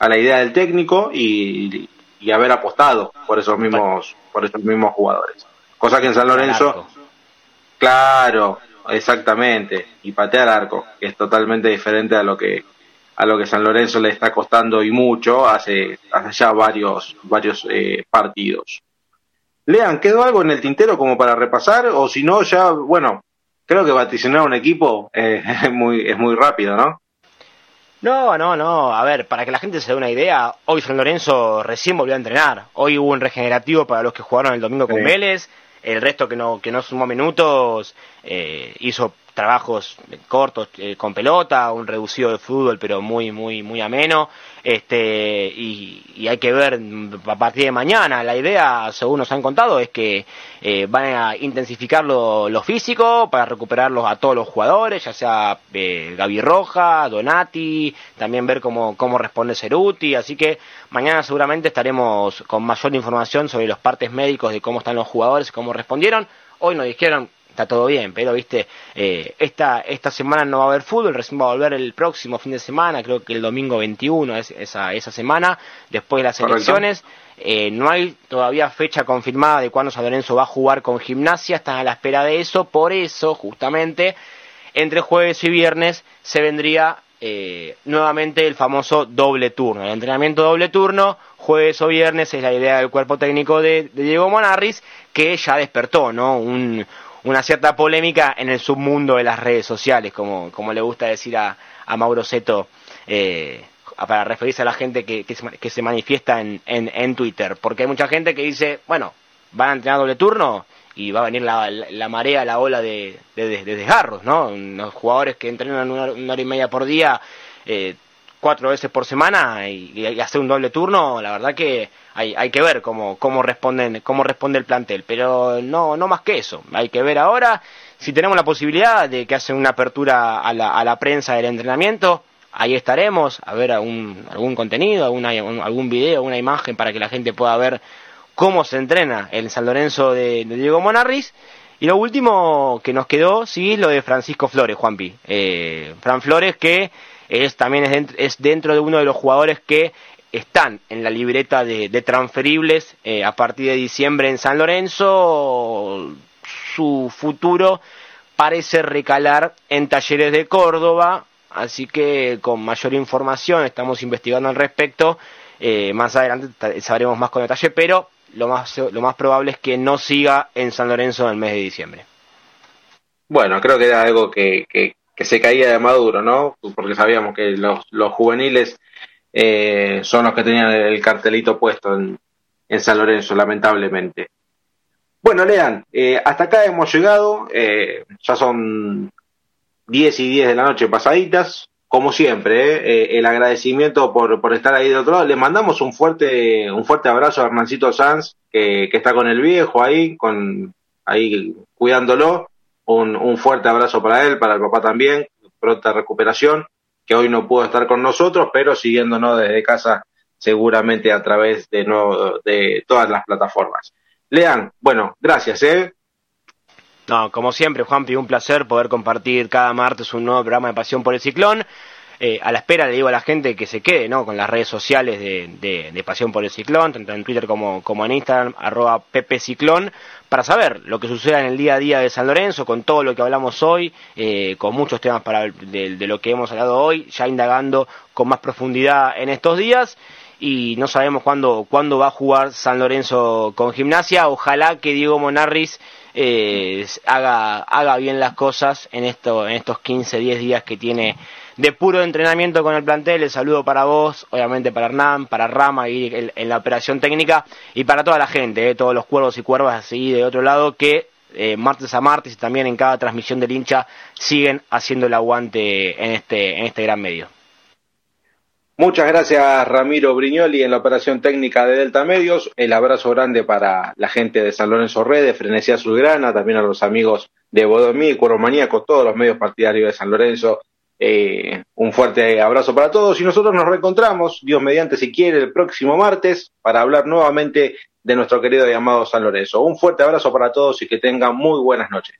a, la idea del técnico y, y, haber apostado por esos mismos por esos mismos jugadores. Cosa que en San Lorenzo, claro, exactamente, y patear arco, que es totalmente diferente a lo que a lo que San Lorenzo le está costando y mucho hace, hace ya varios varios eh, partidos. Lean, ¿quedó algo en el tintero como para repasar? O si no, ya, bueno, creo que vaticinar un equipo eh, (laughs) es, muy, es muy rápido, ¿no? No, no, no. A ver, para que la gente se dé una idea, hoy San Lorenzo recién volvió a entrenar. Hoy hubo un regenerativo para los que jugaron el domingo con sí. Vélez. El resto que no, que no sumó minutos eh, hizo trabajos cortos eh, con pelota, un reducido de fútbol, pero muy, muy, muy ameno. Este, y, y, hay que ver a partir de mañana. La idea, según nos han contado, es que eh, van a intensificar lo, lo, físico para recuperarlos a todos los jugadores, ya sea eh, Gaby Roja, Donati, también ver cómo, cómo responde Ceruti. Así que mañana seguramente estaremos con mayor información sobre los partes médicos de cómo están los jugadores, cómo respondieron. Hoy nos dijeron está todo bien, pero viste, eh, esta, esta semana no va a haber fútbol, recién va a volver el próximo fin de semana, creo que el domingo 21 es esa, esa semana, después de las elecciones. Eh, no hay todavía fecha confirmada de cuándo San Lorenzo va a jugar con gimnasia, están a la espera de eso, por eso, justamente, entre jueves y viernes se vendría eh, nuevamente el famoso doble turno. El entrenamiento doble turno, jueves o viernes, es la idea del cuerpo técnico de, de Diego Monarris, que ya despertó, ¿no? Un, una cierta polémica en el submundo de las redes sociales, como, como le gusta decir a, a Mauro Seto, eh, para referirse a la gente que, que, se, manifiesta en, en, Twitter. Porque hay mucha gente que dice, bueno, van a entrenar doble turno y va a venir la, la, marea, la ola de, de, desgarros, ¿no? Los jugadores que entrenan una, hora y media por día, eh, cuatro veces por semana y, y, hacer un doble turno, la verdad que hay, hay que ver cómo, cómo, responden, cómo responde el plantel. Pero no, no más que eso. Hay que ver ahora si tenemos la posibilidad de que hacen una apertura a la, a la prensa del entrenamiento. Ahí estaremos a ver algún, algún contenido, alguna, algún video, alguna imagen para que la gente pueda ver cómo se entrena el San Lorenzo de, Diego Monarris. Y lo último que nos quedó, sí, es lo de Francisco Flores, Juanpi. Eh, Fran Flores, que es, también es es dentro de uno de los jugadores que están en la libreta de, transferibles eh, a partir de diciembre en San Lorenzo. Su futuro parece recalar en talleres de Córdoba, así que con mayor información estamos investigando al respecto. Eh, más adelante sabremos más con detalle, pero lo más, lo más probable es que no siga en San Lorenzo en el mes de diciembre. Bueno, creo que era algo que, que, se caía de Maduro, ¿no? Porque sabíamos que los, los juveniles eh, son los que tenían el cartelito puesto en, en San Lorenzo, lamentablemente. Bueno, Lean, eh, hasta acá hemos llegado, eh, ya son 10 y 10 de la noche pasaditas, como siempre, eh, eh, el agradecimiento por, por estar ahí de otro lado. Le mandamos un fuerte, un fuerte abrazo a Hernancito Sanz, que, que está con el viejo ahí, con, ahí cuidándolo. Un, un fuerte abrazo para él, para el papá también, pronta recuperación, que hoy no pudo estar con nosotros, pero siguiéndonos desde casa seguramente a través de, no, de todas las plataformas. Lean, bueno, gracias, ¿eh? No, como siempre, Juanpi, un placer poder compartir cada martes un nuevo programa de Pasión por el Ciclón. Eh, a la espera le digo a la gente que se quede ¿no? con las redes sociales de, de, Pasión por el Ciclón, tanto en Twitter como, como en Instagram, arroba Pepe Ciclón, para saber lo que suceda en el día a día de San Lorenzo, con todo lo que hablamos hoy, eh, con muchos temas para de, de, lo que hemos hablado hoy, ya indagando con más profundidad en estos días. Y no sabemos cuándo, cuándo va a jugar San Lorenzo con gimnasia. Ojalá que Diego Monarris eh, haga, haga bien las cosas en, en estos 15, 10 días que tiene de puro entrenamiento con el plantel. El saludo para vos, obviamente para Hernán, para Rama y en, la operación técnica y para toda la gente, eh, todos los cuervos y cuervas así de otro lado que eh, martes a martes y también en cada transmisión del hincha siguen haciendo el aguante en este, en este gran medio. Muchas gracias Ramiro Briñoli en la operación técnica de Delta Medios. El abrazo grande para la gente de San Lorenzo Red, de Frenesía Azulgrana, también a los amigos de Bodomí, Cuero Maníaco, todos los medios partidarios de San Lorenzo. Eh, un fuerte abrazo para todos y nosotros nos reencontramos, Dios mediante si quiere, el próximo martes para hablar nuevamente de nuestro querido y amado San Lorenzo. Un fuerte abrazo para todos y que tengan muy buenas noches.